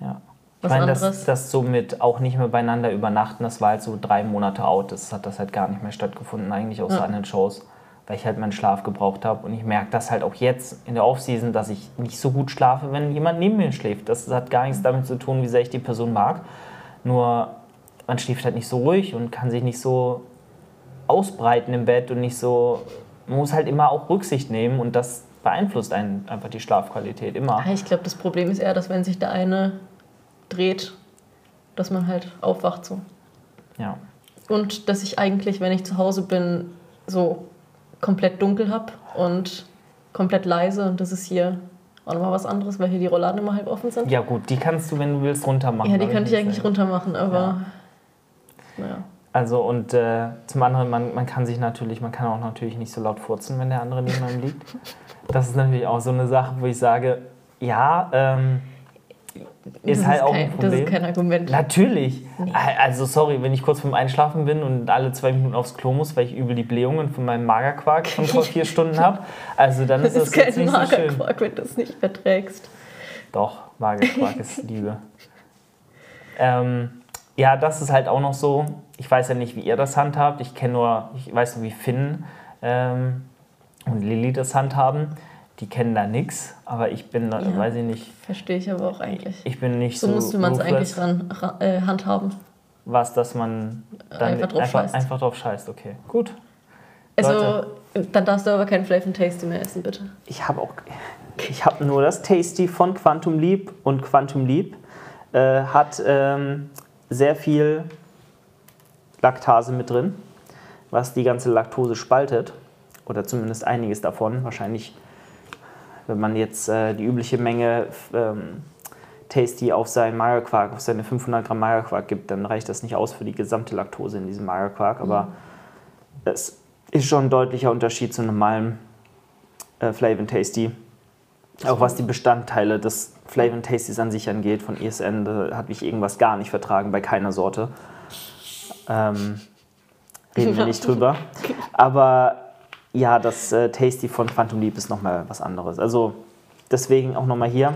Ja. Was ich meine, anderes. das, das so mit auch nicht mehr beieinander übernachten, das war halt so drei Monate out. Das hat das halt gar nicht mehr stattgefunden, eigentlich außer Ja. an den Shows, weil ich halt meinen Schlaf gebraucht habe. Und ich merke das halt auch jetzt in der Offseason, dass ich nicht so gut schlafe, wenn jemand neben mir schläft. Das hat gar nichts damit zu tun, wie sehr ich die Person mag. Nur man schläft halt nicht so ruhig und kann sich nicht so ausbreiten im Bett und nicht so. Man muss halt immer auch Rücksicht nehmen und das beeinflusst einen einfach die Schlafqualität immer. Ich glaube, das Problem ist eher, dass wenn sich der eine dreht, dass man halt aufwacht so. Ja. Und dass ich eigentlich, wenn ich zu Hause bin, so komplett dunkel habe und komplett leise. Und das ist hier auch nochmal was anderes, weil hier die Rollladen immer halb offen sind. Ja gut, die kannst du, wenn du willst, runter machen. Ja, die könnte ich eigentlich runter machen, aber naja. Also und äh, zum anderen, man, man kann sich natürlich, man kann auch natürlich nicht so laut furzen, wenn der andere neben einem liegt. Das ist natürlich auch so eine Sache, wo ich sage, ja, ähm, ist das halt auch kein, ein Problem. Das ist kein Argument. Natürlich. Also sorry, wenn ich kurz vorm Einschlafen bin und alle zwei Minuten aufs Klo muss, weil ich übel die Blähungen von meinem Magerquark von vor vier Stunden habe, also dann das ist ist das jetzt kein nicht so schön. Magerquark, wenn du es nicht verträgst. Doch, Magerquark ist Liebe. Ähm, ja, das ist halt auch noch so. Ich weiß ja nicht, wie ihr das handhabt. Ich kenne nur, ich weiß nur, wie Finn ähm, und Lilly das handhaben. Die kennen da nichts, aber ich bin, da, Ja. weiß ich nicht, Verstehe ich aber auch eigentlich. ich bin nicht So so. müsste man es eigentlich ran, ran, äh, handhaben. Was, dass man dann Einfach drauf einfach, scheißt. einfach drauf scheißt. Okay, gut. Also, Leute. dann darfst du aber kein Flavor Tasty mehr essen, bitte. Ich habe auch, ich habe nur das Tasty von Quantum Leap und Quantum Leap äh, hat ähm, sehr viel Laktase mit drin, was die ganze Laktose spaltet oder zumindest einiges davon. Wahrscheinlich, wenn man jetzt äh, die übliche Menge ähm, Tasty auf seinen Magerquark, auf seine 500 Gramm Magerquark gibt, dann reicht das nicht aus für die gesamte Laktose in diesem Magerquark. Aber es ist schon ein deutlicher Unterschied zu normalem äh, Flavor Tasty. Auch was die Bestandteile des Flavor Tasties an sich angeht, von ESN, da habe ich irgendwas gar nicht vertragen bei keiner Sorte. Ähm, reden wir nicht drüber. Aber ja, das äh, Tasty von Quantum Leap ist nochmal was anderes. Also deswegen auch nochmal hier,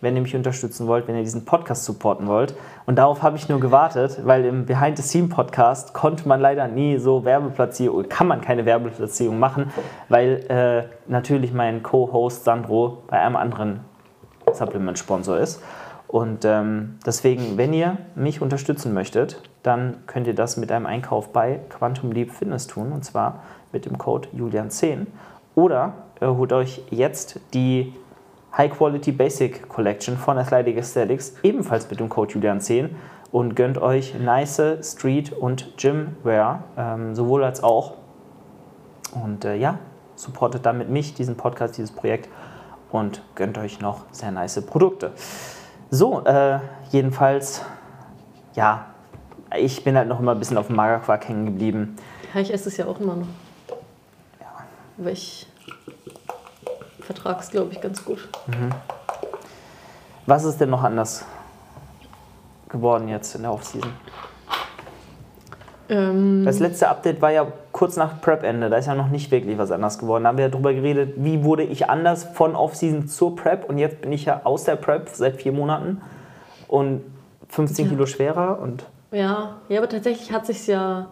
wenn ihr mich unterstützen wollt, wenn ihr diesen Podcast supporten wollt. Und darauf habe ich nur gewartet, weil im Behind the Scene Podcast konnte man leider nie so Werbeplatzierung, kann man keine Werbeplatzierung machen, weil äh, natürlich mein Co-Host Sandro bei einem anderen Supplement-Sponsor ist. Und ähm, deswegen, wenn ihr mich unterstützen möchtet, dann könnt ihr das mit einem Einkauf bei Quantum Leap Fitness tun und zwar mit dem Code Julian10. Oder ihr holt euch jetzt die High Quality Basic Collection von Athletic Aesthetics, ebenfalls mit dem Code Julian10 und gönnt euch nice Street- und Gymwear, ähm, sowohl als auch. Und äh, ja, supportet damit mich, diesen Podcast, dieses Projekt und gönnt euch noch sehr nice Produkte. So, äh, jedenfalls, ja, ich bin halt noch immer ein bisschen auf dem Magerquark hängen geblieben. Ja, ich esse es ja auch immer noch. Aber ich vertrage es, glaube ich, ganz gut. Was ist denn noch anders geworden jetzt in der Offseason? Ähm, Das letzte Update war ja kurz nach Prep-Ende, da ist ja noch nicht wirklich was anders geworden. Da haben wir darüber geredet, wie wurde ich anders von Off-Season zur Prep und jetzt bin ich ja aus der Prep seit vier Monaten und 15 Ja. Kilo schwerer und Ja, ja, aber tatsächlich hat sich ja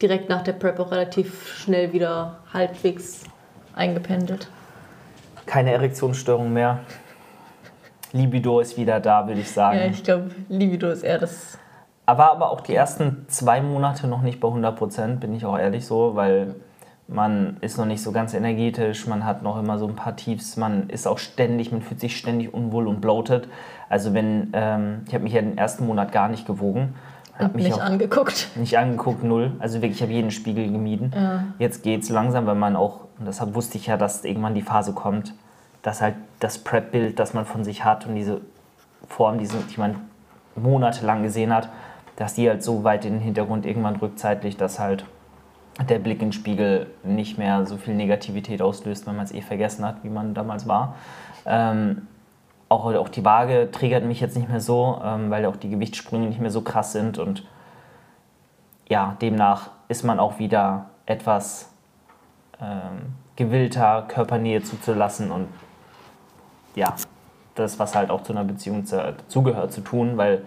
direkt nach der Prep auch relativ schnell wieder halbwegs eingependelt. keine Erektionsstörung mehr. Libido ist wieder da, würde ich sagen. Ja, ich glaube, Libido ist eher das. Aber aber auch die ersten zwei Monate noch nicht bei 100 Prozent, bin ich auch ehrlich so, weil man ist noch nicht so ganz energetisch, man hat noch immer so ein paar Tiefs, man ist auch ständig, man fühlt sich ständig unwohl und bloated. Also wenn, ähm, ich habe mich ja den ersten Monat gar nicht gewogen, habe Und mich nicht angeguckt. nicht angeguckt, null. Also wirklich, ich habe jeden Spiegel gemieden. Ja. Jetzt geht es langsam, weil man auch, und deshalb wusste ich ja, dass irgendwann die Phase kommt, dass halt das Prep-Bild, das man von sich hat und diese Form, die man monatelang gesehen hat, dass die halt so weit in den Hintergrund irgendwann rückt dass halt der Blick in den Spiegel nicht mehr so viel Negativität auslöst, wenn man es eh vergessen hat, wie man damals war. Ähm, auch, auch die Waage triggert mich jetzt nicht mehr so, ähm, weil auch die Gewichtssprünge nicht mehr so krass sind und ja, demnach ist man auch wieder etwas ähm, gewillter, Körpernähe zuzulassen und ja, das, was halt auch zu einer Beziehung zu- dazugehört, zu tun, weil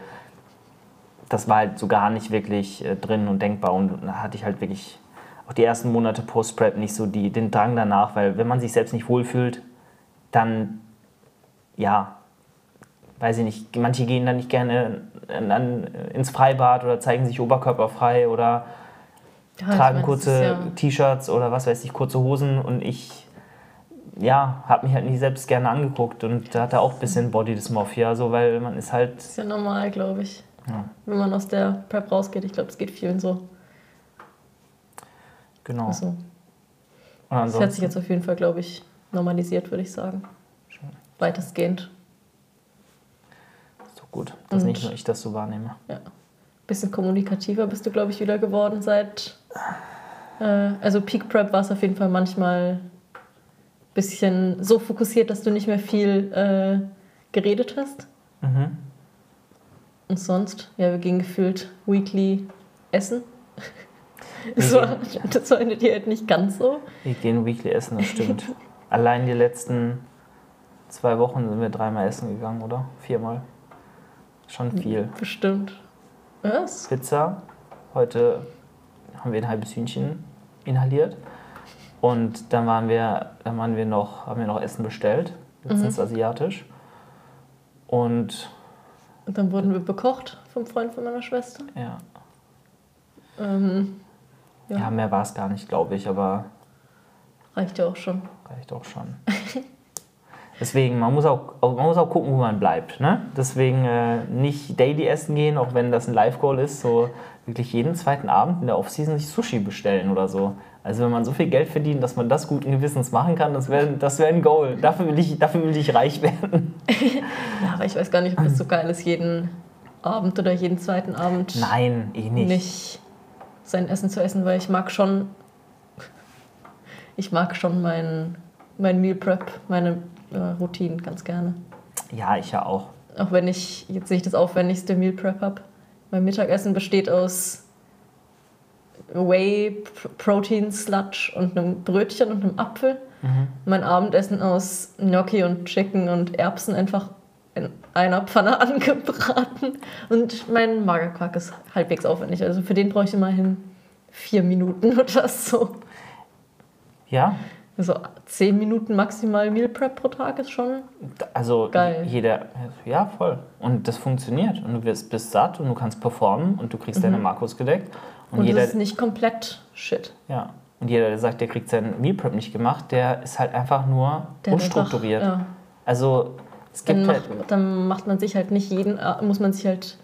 das war halt so gar nicht wirklich äh, drin und denkbar und da hatte ich halt wirklich auch die ersten Monate Post-Prep nicht so die, den Drang danach, weil wenn man sich selbst nicht wohlfühlt, dann ja, weiß ich nicht, manche gehen dann nicht gerne an, an, ins Freibad oder zeigen sich oberkörperfrei oder Ja, tragen kurze ja- T-Shirts oder was weiß ich, kurze Hosen und ich ja, habe mich halt nicht selbst gerne angeguckt und da hatte auch ein bisschen Body Dysmorphia, so, weil man ist halt, Das ist ja normal, glaube ich. Ja. Wenn man aus der Prep rausgeht. Ich glaube, es geht vielen so. genau. Also, das hat sich jetzt auf jeden Fall, glaube ich, normalisiert, würde ich sagen. Weitestgehend. so gut, dass Und- nicht nur ich das so wahrnehme. Bisschen kommunikativer bist du, glaube ich, wieder geworden seit. Äh, also Peak Prep war es auf jeden Fall manchmal bisschen so fokussiert, dass du nicht mehr viel äh, geredet hast. Mhm. Und sonst, ja, wir gingen gefühlt weekly essen. Das war, das war in der Diät nicht ganz so. Wir gehen weekly essen, das stimmt. Allein die letzten zwei Wochen sind wir dreimal essen gegangen, oder? Viermal. Schon viel. Bestimmt. Was? Pizza. Heute haben wir ein halbes Hühnchen inhaliert. Und dann waren wir, dann waren wir noch, haben wir noch Essen bestellt. Letztens asiatisch. Und Und dann wurden wir bekocht vom Freund von meiner Schwester. ja, Ähm, Ja. ja. mehr war es gar nicht, glaube ich, aber reicht ja auch schon. reicht auch schon. Deswegen, man muss auch, man muss auch gucken, wo man bleibt. Ne? Deswegen äh, nicht daily essen gehen, auch wenn das ein Live-Goal ist, so wirklich jeden zweiten Abend in der Offseason sich Sushi bestellen oder so. Also wenn man so viel Geld verdient, dass man das guten Gewissens machen kann, das wäre das wär ein Goal. Dafür will, ich, dafür will ich reich werden. Ja, aber ich weiß gar nicht, ob das so geil ist, jeden Abend oder jeden zweiten Abend Nein, eh nicht. nicht sein Essen zu essen, weil ich mag schon, ich mag schon mein, mein Meal Prep, meine äh, Routinen ganz gerne. Ja, ich ja auch. Auch wenn ich jetzt nicht das aufwendigste Meal Prep habe. Mein Mittagessen besteht aus Whey, Protein, Sludge und einem Brötchen und einem Apfel. Mein Abendessen aus Gnocchi und Chicken und Erbsen einfach in einer Pfanne angebraten. Und mein Magerquark ist halbwegs aufwendig. Also für den brauche ich immerhin vier Minuten oder so. Ja, Also zehn Minuten maximal Meal Prep pro Tag ist schon. also Geil. jeder, ja voll. Und das funktioniert. Und du wirst, bist satt und du kannst performen und du kriegst deine Makros gedeckt. Und. Und jeder, das ist nicht komplett Shit. Ja. Und jeder, der sagt, der kriegt seinen Meal Prep nicht gemacht, der ist halt einfach nur Der unstrukturiert. Einfach, ja. Also es Dann gibt halt, macht, dann macht man sich halt nicht jeden, äh, muss man sich halt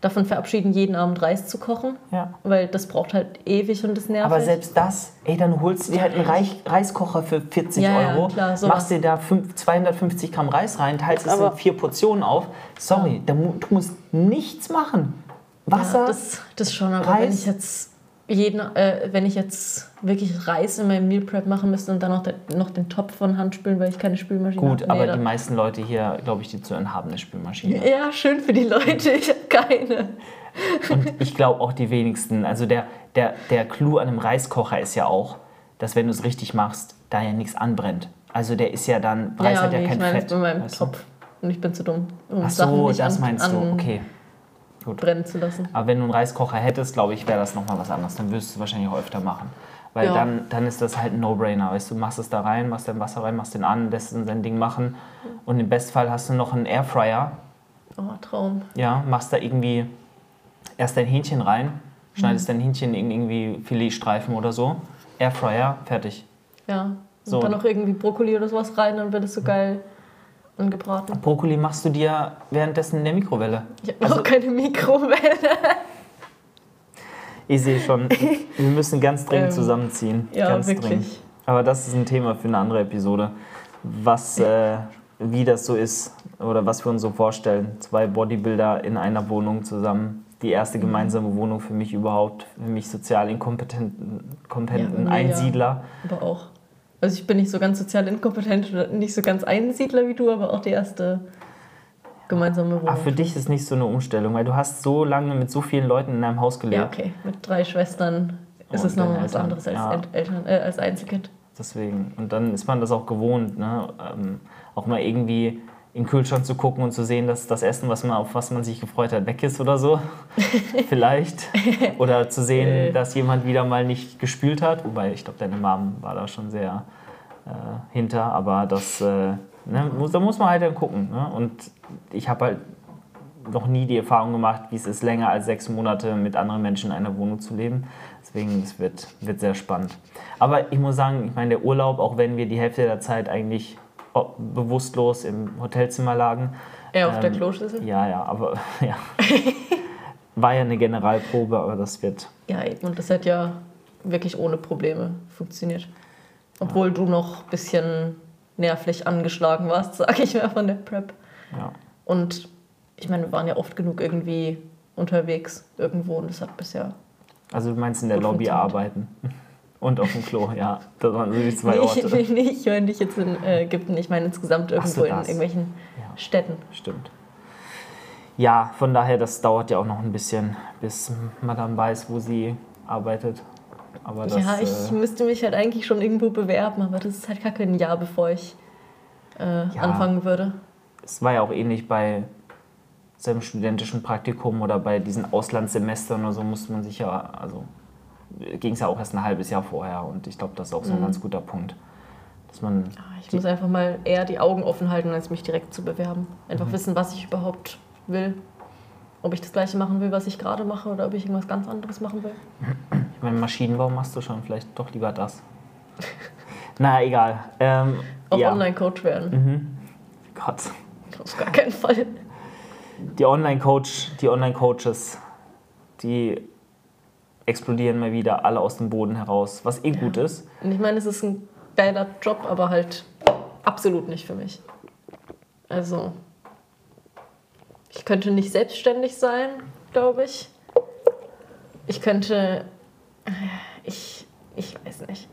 davon verabschieden, jeden Abend Reis zu kochen, ja. weil das braucht halt ewig und das nervig. Aber selbst das, ey, dann holst du dir halt einen Reich, Reiskocher für 40 Ja, ja, Euro, klar, sowas. machst dir da fünf, 250 Gramm Reis rein, teilst es in vier Portionen auf. Sorry, da du musst nichts machen. Wasser, ja, das, das schon, aber Reis. wenn ich jetzt jeden, äh, wenn ich jetzt wirklich Reis in meinem Meal Prep machen müsste und dann noch, den, noch den Topf von Hand spülen, weil ich keine Spülmaschine Gut, habe. aber dann- die meisten Leute hier, glaube ich, die zu haben eine Spülmaschine. Ja, schön für die Leute, ich habe keine. Und ich glaube auch die wenigsten. Also der, der, der Clou an einem Reiskocher ist ja auch, dass wenn du es richtig machst, da ja nichts anbrennt. Also der ist ja dann, Reis ja, hat ja nee, kein ich meine Fett. jetzt bei meinem weißt du? Topf. Und ich bin zu dumm, um Ach Sachen so, nicht das an, meinst du. an Okay. brennen zu lassen. Aber wenn du einen Reiskocher hättest, glaube ich, wäre das nochmal was anderes. Dann würdest du es wahrscheinlich auch öfter machen. Weil Ja. dann, dann ist das halt ein No-Brainer. Weißt du, machst es da rein, machst dein Wasser rein, machst den an, lässt es sein Ding machen. Und im Bestfall hast du noch einen Airfryer. Oh, Traum. Ja, machst da irgendwie erst dein Hähnchen rein, schneidest Mhm. dein Hähnchen in irgendwie Filetstreifen oder so. Airfryer, fertig. Ja. Und So. dann noch irgendwie Brokkoli oder sowas rein, dann wird es so geil angebraten. Brokkoli machst du dir währenddessen in der Mikrowelle. Ich habe noch keine Mikrowelle. Ich sehe schon, wir müssen ganz dringend Ähm, zusammenziehen. ja, ganz wirklich. dringend. Aber das ist ein Thema für eine andere Episode. Was, äh, wie das so ist oder was wir uns so vorstellen. Zwei Bodybuilder in einer Wohnung zusammen. Die erste Mhm. gemeinsame Wohnung für mich überhaupt, für mich sozial inkompetenten kompetenten ja. Einsiedler. Aber auch. Also ich bin nicht so ganz sozial inkompetent oder nicht so ganz Einsiedler wie du, aber auch die erste gemeinsame Wohnung. Ach, für dich ist nicht so eine Umstellung, weil du hast so lange mit so vielen Leuten in einem Haus ja, gelebt. okay. Mit drei Schwestern ist Und es nochmal was anderes als, ja. El- Eltern, äh, als Einzelkind. Deswegen. Und dann ist man das auch gewohnt, ne? ähm, auch mal irgendwie in den Kühlschrank zu gucken und zu sehen, dass das Essen, was man, auf was man sich gefreut hat, weg ist oder so. Vielleicht. Oder zu Äh. sehen, dass jemand wieder mal nicht gespült hat. Wobei, ich glaube, deine Mom war da schon sehr äh, hinter. Aber das, äh, ne, muss, da muss man halt dann gucken. Ne? Und ich habe halt noch nie die Erfahrung gemacht, wie es ist, länger als sechs Monate mit anderen Menschen in einer Wohnung zu leben. Deswegen, es wird, wird sehr spannend. Aber ich muss sagen, ich meine, der Urlaub, auch wenn wir die Hälfte der Zeit eigentlich bewusstlos im Hotelzimmer lagen. Er auf der ähm, Kloschüssel? Ja, ja, aber ja. War ja eine Generalprobe, aber das wird. Ja, eben. Und das hat ja wirklich ohne Probleme funktioniert. Obwohl du noch ein bisschen nervlich angeschlagen warst, sage ich mal, von der Prep. Ja. Und ich meine, wir waren ja oft genug irgendwie unterwegs irgendwo und das hat bisher Also du meinst in der Lobby arbeiten. Und auf dem Klo, ja. Das waren so die zwei Nee, Orte. nee, nee, ich meine nicht jetzt in äh, Ägypten, ich meine insgesamt so, irgendwo in irgendwelchen Ja. Städten. Stimmt. Ja, von daher, das dauert ja auch noch ein bisschen, bis Madame weiß, wo sie arbeitet. Aber das, ja, ich äh, müsste mich halt eigentlich schon irgendwo bewerben, aber das ist halt kacke ein Jahr, bevor ich äh, Ja. anfangen würde. es war ja auch ähnlich bei seinem studentischen Praktikum oder bei diesen Auslandssemestern oder so musste man sich ja, also ging es ja auch erst ein halbes Jahr vorher und ich glaube, das ist auch so ein ganz guter Punkt, dass man Ah, Ich muss einfach mal eher die Augen offen halten, als mich direkt zu bewerben. Einfach Mhm. wissen, was ich überhaupt will. Ob ich das gleiche machen will, was ich gerade mache, oder ob ich irgendwas ganz anderes machen will. Ich meine, Maschinenbau machst du schon, vielleicht doch lieber das. Na, egal. Ähm, Auch ja. Online-Coach werden. Gott. Auf gar keinen Fall. Die Online-Coach, die Online-Coaches, die explodieren mal wieder alle aus dem Boden heraus, was eh gut ist. Und ich meine, es ist ein geiler Job, aber halt absolut nicht für mich. Also, ich könnte nicht selbstständig sein, glaube ich. Ich könnte. Ich, ich weiß nicht.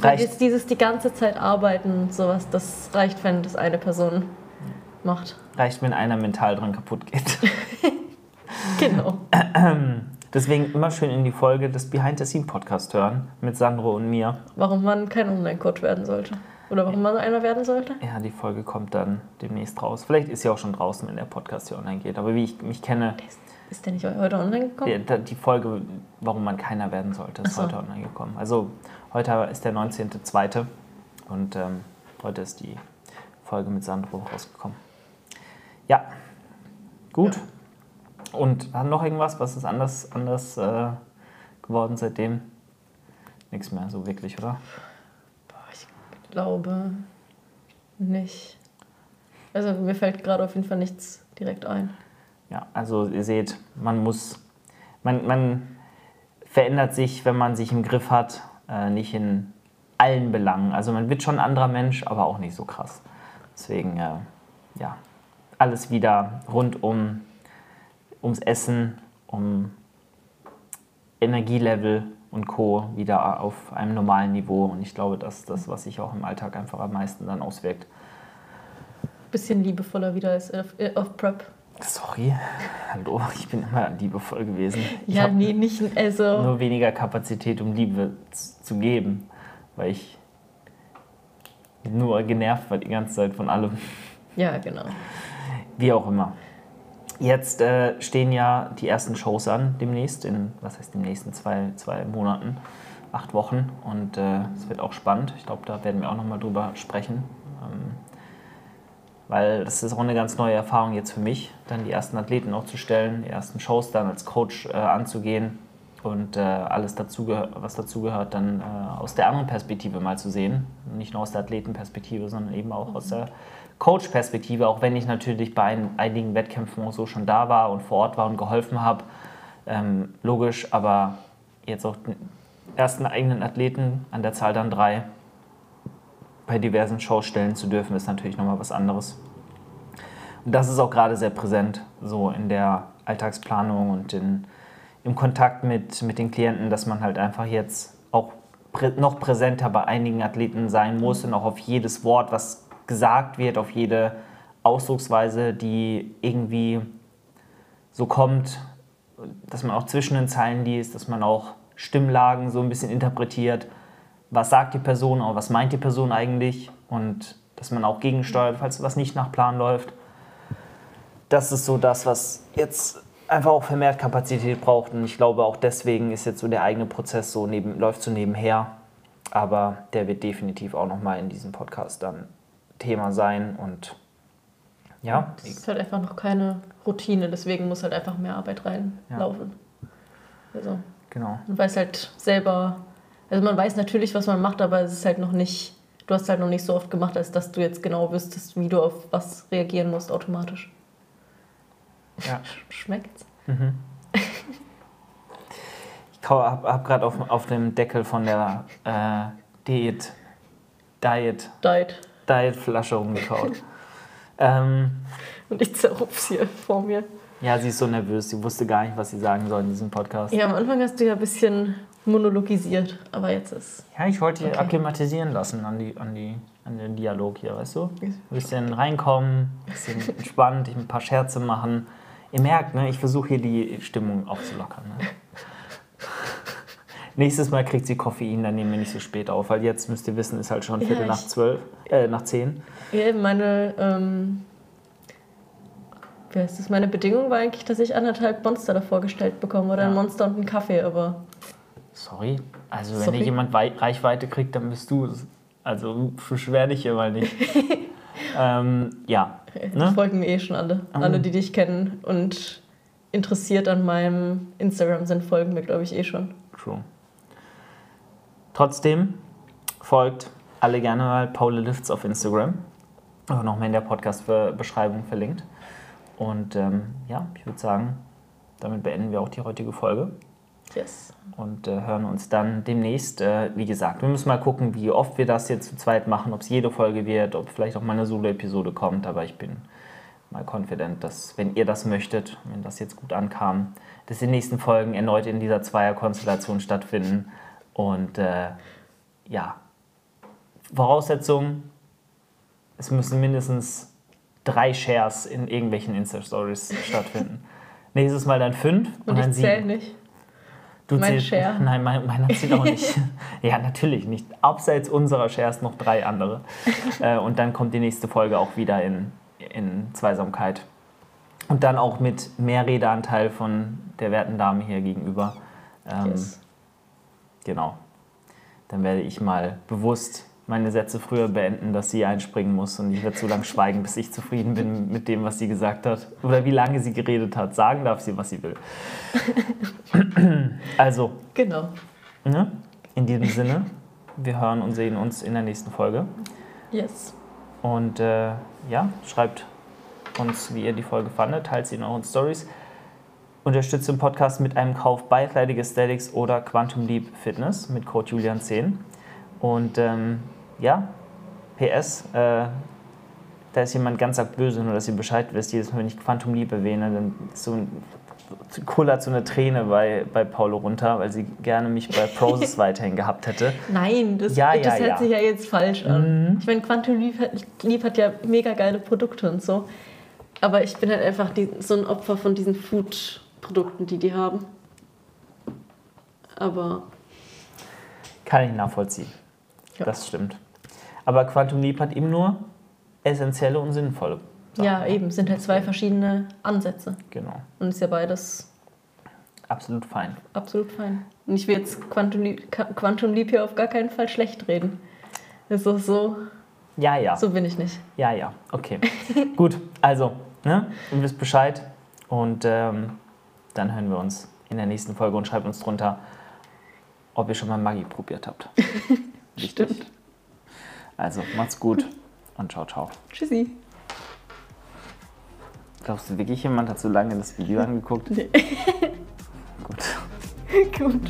Reicht. Dieses, dieses die ganze Zeit arbeiten und sowas, das reicht, wenn das eine Person macht. Reicht, wenn einer mental dran kaputt geht. Genau. Deswegen immer schön in die Folge des Behind the Scene Podcast hören mit Sandro und mir. Warum man kein Online-Coach werden sollte. Oder warum man einer werden sollte. Ja, die Folge kommt dann demnächst raus. Vielleicht ist sie auch schon draußen, wenn der Podcast hier online geht. Aber wie ich mich kenne, Ist der nicht heute online gekommen? die, die Folge, warum man keiner werden sollte, ist so. heute online gekommen. Also heute ist der 19.02. und ähm, heute ist die Folge mit Sandro rausgekommen. Ja, gut. Und dann noch irgendwas, was ist anders, anders äh, geworden seitdem? Nichts mehr so wirklich, oder? Ich glaube nicht. Also mir fällt gerade auf jeden Fall nichts direkt ein. Ja, also ihr seht, man muss, man, man verändert sich, wenn man sich im Griff hat, äh, nicht in allen Belangen. Also man wird schon ein anderer Mensch, aber auch nicht so krass. Deswegen, äh, ja, alles wieder rund um, ums Essen, um Energielevel und Co. wieder auf einem normalen Niveau. Und ich glaube, das ist das, was sich auch im Alltag einfach am meisten dann auswirkt. Bisschen liebevoller wieder als auf, äh, auf Prep. Sorry, hallo, ich bin immer liebevoll gewesen. Ich Ja, nee, nicht. Also. nur weniger Kapazität, um Liebe zu geben, weil ich nur genervt war die ganze Zeit von allem. Ja, genau. Wie auch immer. Jetzt äh, stehen ja die ersten Shows an, demnächst, in, was heißt demnächst, in zwei, zwei Monaten, acht Wochen. Und äh, es wird auch spannend. Ich glaube, da werden wir auch nochmal drüber sprechen. Ähm, weil das ist auch eine ganz neue Erfahrung jetzt für mich, dann die ersten Athleten auch zu stellen, die ersten Shows dann als Coach äh, anzugehen und äh, alles, dazugehör was dazugehört, dann äh, aus der anderen Perspektive mal zu sehen. Nicht nur aus der Athletenperspektive, sondern eben auch aus der Coach-Perspektive, auch wenn ich natürlich bei ein, einigen Wettkämpfen auch so schon da war und vor Ort war und geholfen habe. Ähm, logisch, aber jetzt auch den ersten eigenen Athleten, an der Zahl dann drei, bei diversen Shows stellen zu dürfen, ist natürlich nochmal was anderes. Und das ist auch gerade sehr präsent, so in der Alltagsplanung und in, im Kontakt mit, mit den Klienten, dass man halt einfach jetzt auch prä noch präsenter bei einigen Athleten sein muss und auch auf jedes Wort, was gesagt wird, auf jede Ausdrucksweise, die irgendwie so kommt, dass man auch zwischen den Zeilen liest, dass man auch Stimmlagen so ein bisschen interpretiert. Was sagt die Person, auch was meint die Person eigentlich und dass man auch gegensteuert, falls was nicht nach Plan läuft. Das ist so das, was jetzt einfach auch vermehrt Kapazität braucht und ich glaube auch deswegen ist jetzt so der eigene Prozess so neben, läuft so nebenher, aber der wird definitiv auch nochmal in diesem Podcast dann Thema sein und ja, Es ist halt einfach noch keine Routine, deswegen muss halt einfach mehr Arbeit reinlaufen. Also, genau. man weiß halt selber, also man weiß natürlich, was man macht, aber es ist halt noch nicht, du hast halt noch nicht so oft gemacht, als dass du jetzt genau wüsstest, wie du auf was reagieren musst automatisch. Ja. Schmeckt's? Ich habe hab gerade auf, auf dem Deckel von der äh, Diät, Diet, Diet. Diet-Flasche rumgekaut. ähm, Und ich zerrupf's hier vor mir. ja, sie ist so nervös. Sie wusste gar nicht, was sie sagen soll in diesem Podcast. Ja, am Anfang hast du ja ein bisschen monologisiert, aber jetzt ist. Ja, ich wollte Okay. akklimatisieren lassen an, die, an, die, an den Dialog hier, weißt du? Ein bisschen reinkommen, ein bisschen entspannt, ein paar Scherze machen. Ihr merkt, ne, ich versuche hier die Stimmung aufzulockern. Ne? Nächstes Mal kriegt sie Koffein, dann nehmen wir nicht so spät auf, weil jetzt müsst ihr wissen, ist halt schon Ja, Viertel nach ich- zwölf, äh, nach zehn. Ja, meine, ähm, wie heißt das? Meine Bedingung war eigentlich, dass ich anderthalb Monster davor gestellt bekomme oder ein Ja. Monster und einen Kaffee, aber Sorry, also wenn Sorry. dir jemand Wei Reichweite kriegt, dann bist du es. Also beschwer dich hier mal nicht. ähm, ja, ne? folgen mir eh schon alle. Mhm. Alle, die dich kennen und interessiert an meinem Instagram sind, folgen mir, glaube ich, eh schon. True. Trotzdem folgt alle gerne mal Paula Lifts auf Instagram. Auch nochmal in der Podcast-Beschreibung verlinkt. Und ähm, ja, ich würde sagen, damit beenden wir auch die heutige Folge Yes. und äh, hören uns dann demnächst. Äh, wie gesagt, wir müssen mal gucken, wie oft wir das jetzt zu zweit machen, ob es jede Folge wird, ob vielleicht auch mal eine Solo-Episode kommt. Aber ich bin mal confident, dass, wenn ihr das möchtet, wenn das jetzt gut ankam, dass die nächsten Folgen erneut in dieser Zweierkonstellation stattfinden. Und äh, ja, Voraussetzung, es müssen mindestens drei Shares in irgendwelchen Insta-Stories stattfinden. Nächstes Mal dann fünf Und dann ich sieben. zähle nicht. Du Mein zählst, Share. Nein, mein, meiner zählt auch nicht. ja, natürlich nicht. Abseits unserer Shares noch drei andere. äh, und dann kommt die nächste Folge auch wieder in, in Zweisamkeit. Und dann auch mit mehr Redeanteil von der werten Dame hier gegenüber. Ähm, Yes. Genau. Dann werde ich mal bewusst meine Sätze früher beenden, dass sie einspringen muss und ich werde so lange schweigen, bis ich zufrieden bin mit dem, was sie gesagt hat. Oder wie lange sie geredet hat. Sagen darf sie, was sie will. also, Genau. Ne? In diesem Sinne, wir hören und sehen uns in der nächsten Folge. Yes. Und äh, ja, schreibt uns, wie ihr die Folge fandet, teilt sie in euren Stories. Unterstützt den Podcast mit einem Kauf bei Athletic Aesthetics oder Quantum Leap Fitness mit Code Julian10. Und ähm, ja, PS, äh, da ist jemand ganz arg böse, nur dass ihr Bescheid wisst. Jedes Mal, wenn ich Quantum Leap erwähne, dann ist so ein kullert so eine Träne bei, bei Paulo runter, weil sie gerne mich bei Prozess weiterhin gehabt hätte. Nein, das, Ja, das ja, hört ja. Mhm. sich ja jetzt falsch an. Ich meine, Quantum Leap hat, Leap hat ja mega geile Produkte und so. Aber ich bin halt einfach die, so ein Opfer von diesen Food-Produkten, die die haben. Aber Kann ich nachvollziehen. Ja. Das stimmt. Aber Quantum Leap hat eben nur essentielle und sinnvolle. Sachen. ja, eben, sind halt zwei verschiedene Ansätze. Genau. Und ist ja beides Absolut fein. absolut fein. Und ich will jetzt Quantum Leap, Quantum Leap hier auf gar keinen Fall schlecht reden. Das ist so, Ja, ja. so bin ich nicht. Ja, ja. Okay. Gut. Also, ne? Ihr wisst Bescheid. Und ähm, dann hören wir uns in der nächsten Folge und schreibt uns drunter, ob ihr schon mal Maggi probiert habt. Stimmt. Also, macht's gut und ciao, ciao. Tschüssi. Glaubst du wirklich, jemand hat so lange das Video angeguckt? Nee. Gut. Gut.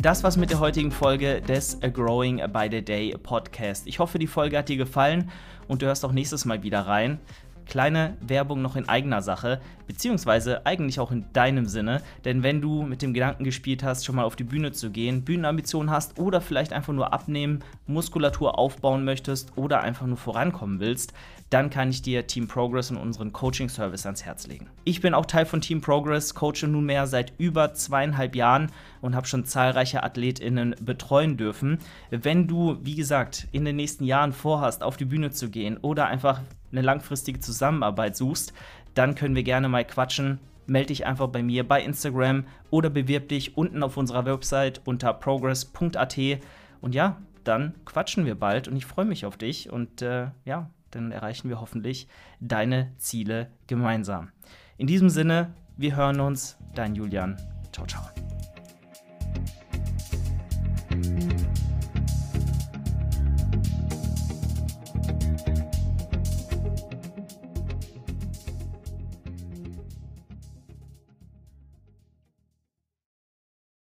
Das war's mit der heutigen Folge des A Growing by the Day Podcast. Ich hoffe, die Folge hat dir gefallen und du hörst auch nächstes Mal wieder rein. Kleine Werbung noch in eigener Sache, beziehungsweise eigentlich auch in deinem Sinne, denn wenn du mit dem Gedanken gespielt hast, schon mal auf die Bühne zu gehen, Bühnenambitionen hast oder vielleicht einfach nur abnehmen, Muskulatur aufbauen möchtest oder einfach nur vorankommen willst, dann kann ich dir Team Progress und unseren Coaching-Service ans Herz legen. Ich bin auch Teil von Team Progress, coache nunmehr seit über zweieinhalb Jahren und habe schon zahlreiche AthletInnen betreuen dürfen. Wenn du, wie gesagt, in den nächsten Jahren vorhast, auf die Bühne zu gehen oder einfach eine langfristige Zusammenarbeit suchst, dann können wir gerne mal quatschen. Melde dich einfach bei mir bei Instagram oder bewirb dich unten auf unserer Website unter progress.at. Und ja, dann quatschen wir bald und ich freue mich auf dich und äh, ja, dann erreichen wir hoffentlich deine Ziele gemeinsam. In diesem Sinne, wir hören uns, dein Julian. Ciao, ciao.